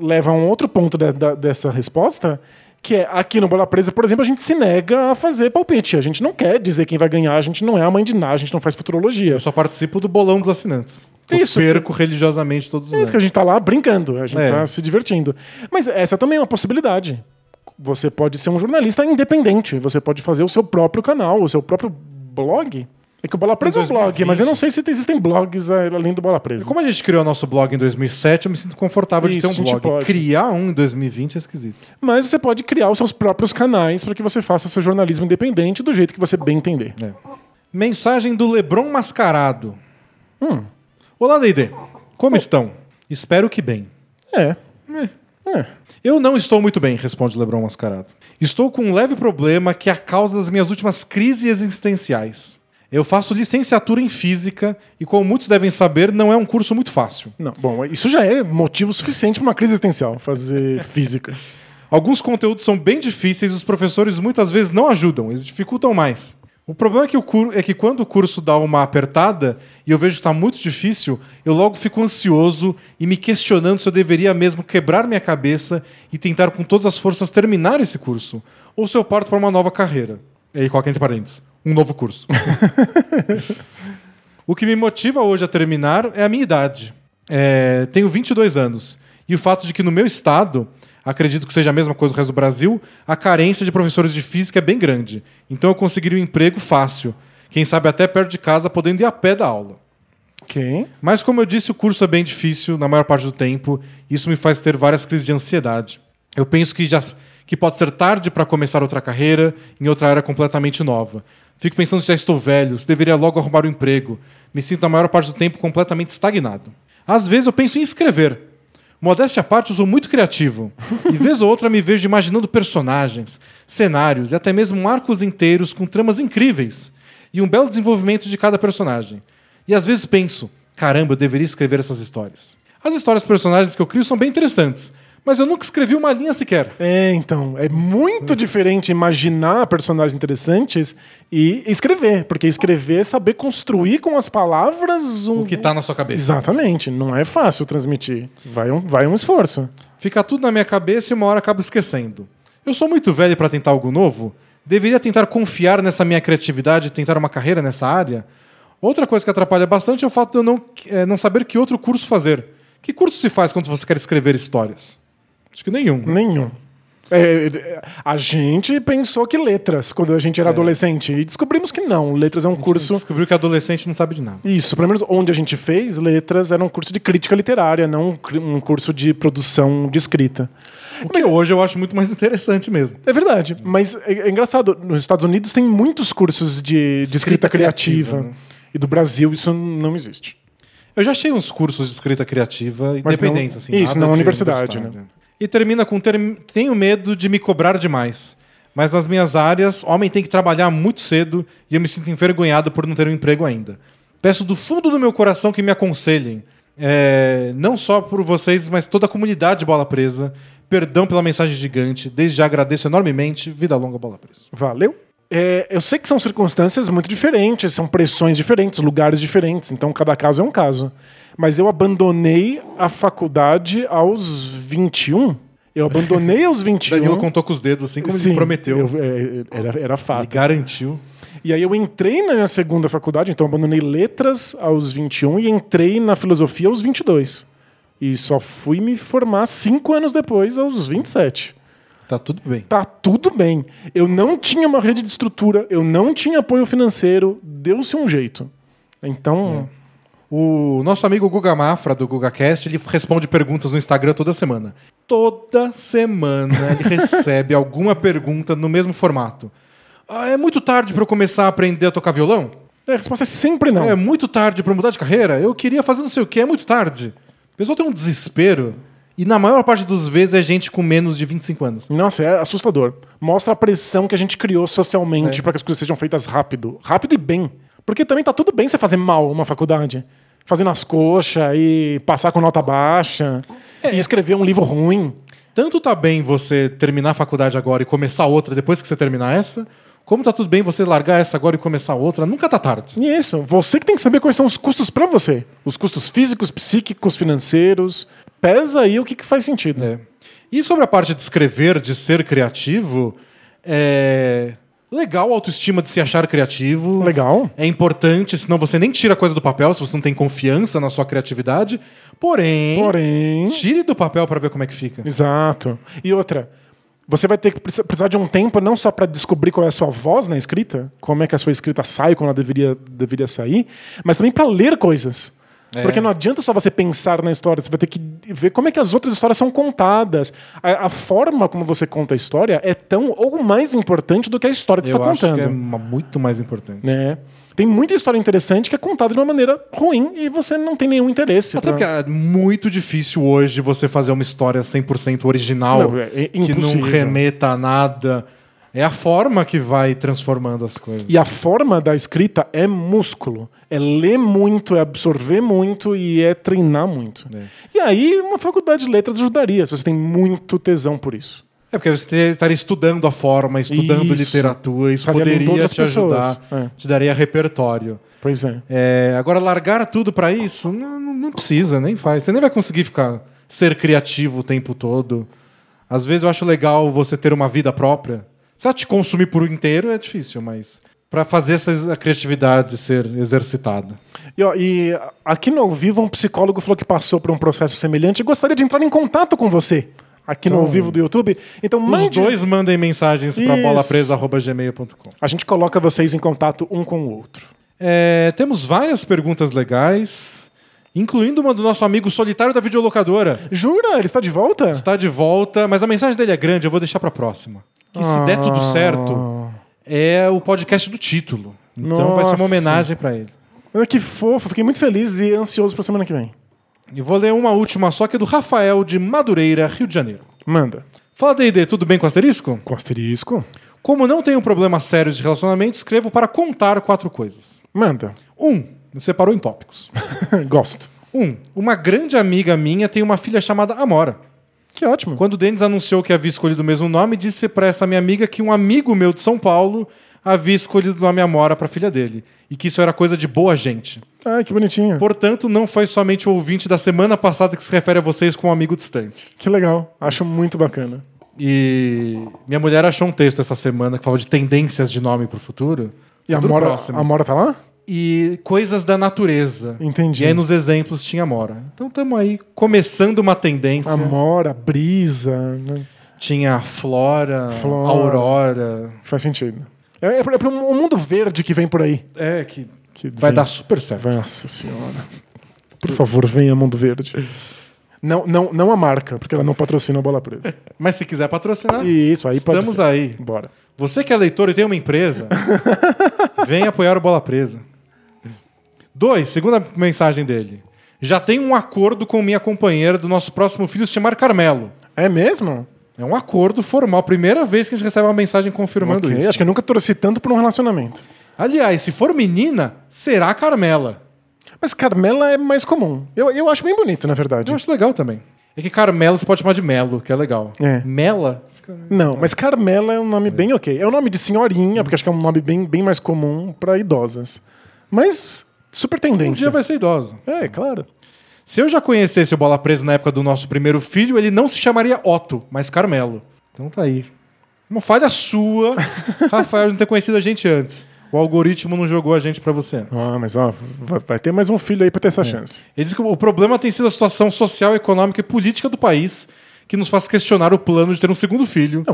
leva a um outro ponto da- da- dessa resposta, que é aqui no Bola Presa, por exemplo, a gente se nega a fazer palpite. A gente não quer dizer quem vai ganhar, a gente não é a mãe de nada, a gente não faz futurologia. Eu só participo do bolão dos assinantes. Eu Isso. perco religiosamente todos os É isso que a gente tá lá brincando, a gente É. tá se divertindo. Mas essa também é uma possibilidade. Você pode ser um jornalista independente, você pode fazer o seu próprio canal, o seu próprio blog. É que o Bola Presa é um blog, 2020. mas eu não sei se existem blogs eh, além do Bola Presa. Como a gente criou nosso blog em 2007, eu me sinto confortável de Isso, ter a um blog. pode. Criar um em 2020 é esquisito. Mas você pode criar os seus próprios canais para que você faça seu jornalismo independente do jeito que você bem entender. É. Mensagem do Lebron Mascarado. Hum. Olá, D&D. Como estão? Espero que bem. É. É. Eu não estou muito bem, responde Lebron Mascarado. Estou com um leve problema que é a causa das minhas últimas crises existenciais. Eu faço licenciatura em física e, como muitos devem saber, não é um curso muito fácil. Não, bom, isso já é motivo suficiente para uma crise existencial, fazer física. Alguns conteúdos são bem difíceis e os professores muitas vezes não ajudam, eles dificultam mais. O problema é que, o cur- é que quando o curso dá uma apertada e eu vejo que está muito difícil, eu logo fico ansioso e me questionando se eu deveria mesmo quebrar minha cabeça e tentar com todas as forças terminar esse curso, ou se eu parto para uma nova carreira. E aí, coloca entre parênteses, um novo curso. o que me motiva hoje a terminar é a minha idade. É, tenho 22 anos. E o fato de que no meu estado, acredito que seja a mesma coisa no resto do Brasil, a carência de professores de física é bem grande. Então eu conseguiria um emprego fácil. Quem sabe até perto de casa, podendo ir a pé da aula. Ok. Mas como eu disse, o curso é bem difícil na maior parte do tempo. Isso me faz ter várias crises de ansiedade. Eu penso que já que pode ser tarde para começar outra carreira em outra área completamente nova. Fico pensando se já estou velho, se deveria logo arrumar um emprego. Me sinto na maior parte do tempo completamente estagnado. Às vezes eu penso em escrever. Modéstia à parte, eu sou muito criativo. E vez ou outra me vejo imaginando personagens, cenários e até mesmo arcos inteiros com tramas incríveis e um belo desenvolvimento de cada personagem. E às vezes penso, caramba, eu deveria escrever essas histórias. As histórias personagens que eu crio são bem interessantes, mas eu nunca escrevi uma linha sequer. É, então, é muito diferente imaginar personagens interessantes e escrever, porque escrever é saber construir com as palavras um... O que tá na sua cabeça. Exatamente, não é fácil transmitir. Vai um, vai um esforço. Fica tudo na minha cabeça e uma hora acabo esquecendo. Eu sou muito velho para tentar algo novo? Deveria tentar confiar nessa minha criatividade e tentar uma carreira nessa área? Outra coisa que atrapalha bastante é o fato de eu não, eh, não saber que outro curso fazer. Que curso se faz quando você quer escrever histórias? Acho que nenhum. Nenhum. É, é, a gente pensou que letras quando a gente era adolescente e descobrimos que não. Letras é um curso. Descobriu que adolescente não sabe de nada. Isso, pelo menos onde a gente fez letras era um curso de crítica literária, não um curso de produção de escrita. O que hoje eu acho muito mais interessante mesmo. É verdade, mas é, é engraçado. Nos Estados Unidos tem muitos cursos de, de escrita, Escrita criativa. criativa, né? E do Brasil isso não existe. Eu já achei uns cursos de escrita criativa Mas independentes, assim. isso, de universidade, né? E termina com term- tenho medo de me cobrar demais. Mas nas minhas áreas, homem tem que trabalhar muito cedo e eu me sinto envergonhado por não ter um emprego ainda. Peço do fundo do meu coração que me aconselhem. É, não só por vocês, mas toda a comunidade de Bola Presa. Perdão pela mensagem gigante. Desde já agradeço enormemente. Vida longa, Bola Presa. Valeu? É, eu sei que são circunstâncias muito diferentes, são pressões diferentes, lugares diferentes, então cada caso é um caso. Mas eu abandonei a faculdade aos 21. Eu abandonei aos 21. Danilo contou com os dedos, assim como Sim, ele prometeu. eu- é, era, era Ele fato. garantiu. E aí eu entrei na minha segunda faculdade, então abandonei letras aos 21 e entrei na filosofia aos 22. E só fui me formar cinco anos depois, aos 27. Tá tudo bem. Tá tudo bem. Eu não tinha uma rede de estrutura, eu não tinha apoio financeiro, deu-se um jeito. Então, O nosso amigo Guga Mafra, do GugaCast, ele responde perguntas no Instagram toda semana. Toda semana ele recebe alguma pergunta no mesmo formato. Ah, é muito tarde para eu começar a aprender a tocar violão? a resposta é sempre não. É muito tarde para mudar de carreira? Eu queria fazer não sei o que, é muito tarde. O pessoal tem um desespero e na maior parte das vezes é gente com menos de 25 anos. Nossa, é assustador. Mostra a pressão que a gente criou socialmente É. para que as coisas sejam feitas rápido. Rápido e bem. Porque também tá tudo bem você fazer mal uma faculdade. Fazer nas coxas e passar com nota baixa. É. E escrever um livro ruim. Tanto tá bem você terminar a faculdade agora e começar outra depois que você terminar essa, como tá tudo bem você largar essa agora e começar outra. Nunca tá tarde. E é isso. Você que tem que saber quais são os custos para você. Os custos físicos, psíquicos, financeiros. Pesa aí o que, que faz sentido. É. E sobre a parte de escrever, de ser criativo, é legal a autoestima de se achar criativo. Legal. É importante, senão você nem tira a coisa do papel se você não tem confiança na sua criatividade. Porém, Porém. tire do papel para ver como é que fica. Exato. E outra, Você vai ter que precis- precisar de um tempo não só para descobrir qual é a sua voz na escrita, como é que a sua escrita sai, como ela deveria, deveria sair, mas também para ler coisas. É. Porque não adianta só você pensar na história, você vai ter que ver como é que as outras histórias são contadas. A, a forma como você conta a história é tão ou mais importante do que a história que você Eu está acho contando. que é uma- muito mais importante. né? Tem muita história interessante que é contada de uma maneira ruim e você não tem nenhum interesse. Até pra- porque é muito difícil hoje você fazer uma história 100% original, Não, é- é que não remeta a nada. É a forma que vai transformando as coisas. E a forma da escrita é músculo. É ler muito, é absorver muito e é treinar muito. É. E aí, uma faculdade de letras ajudaria, se você tem muito tesão por isso. É porque você estaria estudando a forma, estudando Isso. literatura, isso Estaria poderia te ajudar, pessoas. É. te daria repertório. Pois é. É, agora, largar tudo pra isso, não- não precisa, nem faz. Você nem vai conseguir ficar ser criativo o tempo todo. Às vezes eu acho legal você ter uma vida própria. Se ela te consumir por inteiro é difícil, mas pra fazer essa a criatividade ser exercitada. E, ó, e aqui no ao vivo, um psicólogo falou que passou por um processo semelhante e gostaria de entrar em contato com você. Aqui no Então, ao vivo do YouTube. Então, Os mande... dois mandem mensagens para bolapresa.gmail.com. A gente coloca vocês em contato um com o outro. É, temos várias perguntas legais, incluindo uma do nosso amigo solitário da videolocadora. Jura? Ele está de volta? Está de volta, mas a mensagem dele é grande, eu vou deixar pra próxima. Que se der tudo certo, é o podcast do título. Então vai ser Nossa. uma homenagem pra ele. Ah, Que fofo, fiquei muito feliz e ansioso para semana que vem. E vou ler uma última só que é do Rafael de Madureira, Rio de Janeiro. Manda. Fala D&D, tudo bem com asterisco? Com asterisco? Como não tenho problemas sérios de relacionamento, escrevo para contar quatro coisas. Manda. Um, separou em tópicos. Gosto. Um, uma grande amiga minha tem uma filha chamada Amora. Que ótimo. Quando o Denis anunciou que havia escolhido o mesmo nome, disse pra essa minha amiga que um amigo meu de São Paulo havia escolhido o nome Amora pra filha dele. E que isso era coisa de boa gente. Ai, que bonitinho. Portanto, não foi somente o ouvinte da semana passada que se refere a vocês como um amigo distante. Que legal. Acho muito bacana. E minha mulher achou um texto essa semana que falava de tendências de nome pro futuro. E a Futuro Mora, próximo. a Mora tá lá? E coisas da natureza. Entendi. E aí nos exemplos tinha Amora. Então estamos aí começando uma tendência. A Mora, Brisa. né? Tinha Flora, Flora. Aurora. Faz sentido. É, é, para um mundo verde que vem por aí. É, que Que vai vem. dar super certo. Nossa senhora. Por favor, venha Mundo Verde. Não, não, não a marca, porque ela não patrocina a Bola Presa. Mas se quiser patrocinar, Isso, aí estamos aí. Bora. Você que é leitor e tem uma empresa, vem apoiar o Bola Presa. Dois, segunda mensagem dele. Já tenho um acordo com minha companheira do nosso próximo filho se chamar Carmelo. É mesmo? É um acordo formal. Primeira vez que a gente recebe uma mensagem confirmando Ok, isso. Acho que eu nunca torci tanto por um relacionamento. Aliás, se for menina, será Carmela. Mas Carmela é mais comum. Eu, eu acho bem bonito, na verdade. Eu acho legal também. É que Carmelo você pode chamar de Melo, que é legal. É. Mela? Não, mas Carmela é um nome bem ok. É um nome de senhorinha, porque acho que é um nome bem, bem mais comum para idosas. Mas super Um tendência. dia vai ser idosa. É, claro. Se eu já conhecesse o Bola Presa na época do nosso primeiro filho, ele não se chamaria Otto, mas Carmelo. Então tá aí. Uma falha sua, Rafael, não ter conhecido a gente antes. O algoritmo não jogou a gente pra você antes. Ah, mas ó, vai, ter mais um filho aí pra ter essa chance. Ele diz que o problema tem sido a situação social, econômica e política do país, que nos faz questionar o plano de ter um segundo filho. Não,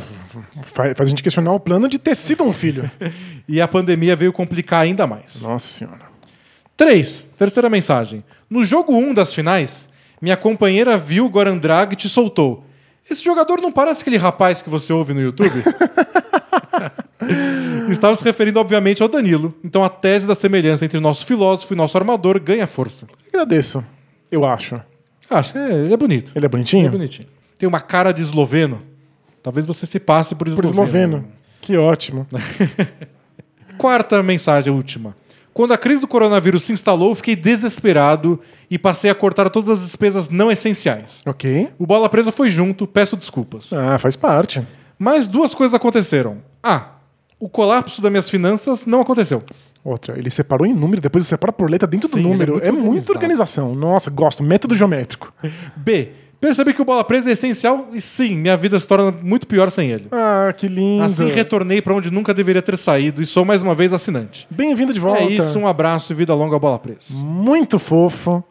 faz, faz a gente questionar o plano de ter sido um filho. E a pandemia veio complicar ainda mais. Nossa senhora. 3. Terceira mensagem. No jogo 1 das finais, minha companheira viu o Goran Drag e te soltou. Esse jogador não parece aquele rapaz que você ouve no YouTube? Estava se referindo, obviamente, ao Danilo. Então a tese da semelhança entre nosso filósofo e nosso armador ganha força. Agradeço. Eu acho. Acho, é, ele é bonito. Ele é bonitinho? Ele é bonitinho. Tem uma cara de esloveno. Talvez você se passe por Por esloveno. esloveno. Que ótimo. Quarta mensagem, última. Quando a crise do coronavírus se instalou, eu fiquei desesperado e passei a cortar todas as despesas não essenciais. ok. O Bola Presa foi junto, peço desculpas. Ah, faz parte. Mas duas coisas aconteceram. A. O colapso das minhas finanças não aconteceu. Outra, ele separou em número, depois ele separa por letra dentro Sim, do é número. muito É, muita organização. Nossa, gosto. Método geométrico. B. Percebi que o Bola Presa é essencial e sim, minha vida se torna muito pior sem ele. Ah, que lindo. Assim retornei para onde nunca deveria ter saído e sou mais uma vez assinante. Bem-vindo de volta. É isso, um abraço e vida longa ao Bola Presa. Muito fofo.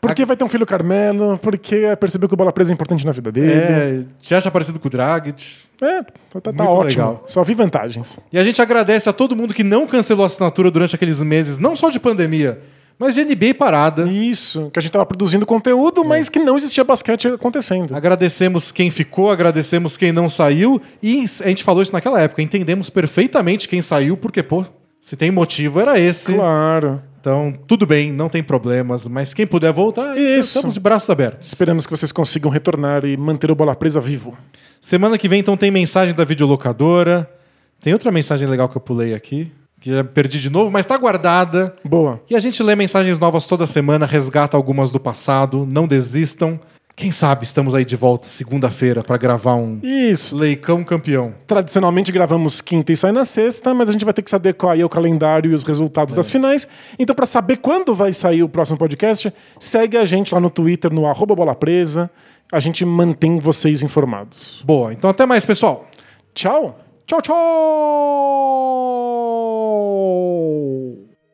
Porque vai ter um filho Carmelo, porque percebeu que o bola presa é importante na vida dele. É, te acha parecido com o Dragic. É, tá, tá Muito ótimo. legal. Só vi vantagens. E a gente agradece a todo mundo que não cancelou a assinatura durante aqueles meses, não só de pandemia, mas de NBA parada. Isso, que a gente tava produzindo conteúdo, mas que não existia basquete acontecendo. Agradecemos quem ficou, agradecemos quem não saiu. E a gente falou isso naquela época. Entendemos perfeitamente quem saiu, porque, pô, se tem motivo, era esse. Claro. Então, tudo bem, não tem problemas. Mas quem puder voltar, Isso. estamos de braços abertos. Esperamos que vocês consigam retornar e manter o bola presa vivo. Semana que vem, então, tem mensagem da videolocadora. Tem outra mensagem legal que eu pulei aqui, que perdi de novo, mas tá guardada. Boa. E a gente lê mensagens novas toda semana, resgata algumas do passado. Não desistam. Quem sabe estamos aí de volta segunda-feira para gravar um Isso. Leicão campeão. Tradicionalmente gravamos quinta e sai na sexta, mas a gente vai ter que se adequar aí ao calendário e os resultados das finais. Então, para saber quando vai sair o próximo podcast, segue a gente lá no Twitter, no arroba bola presa. A gente mantém vocês informados. Boa, então até mais, pessoal. Tchau! ¡Chao, chao!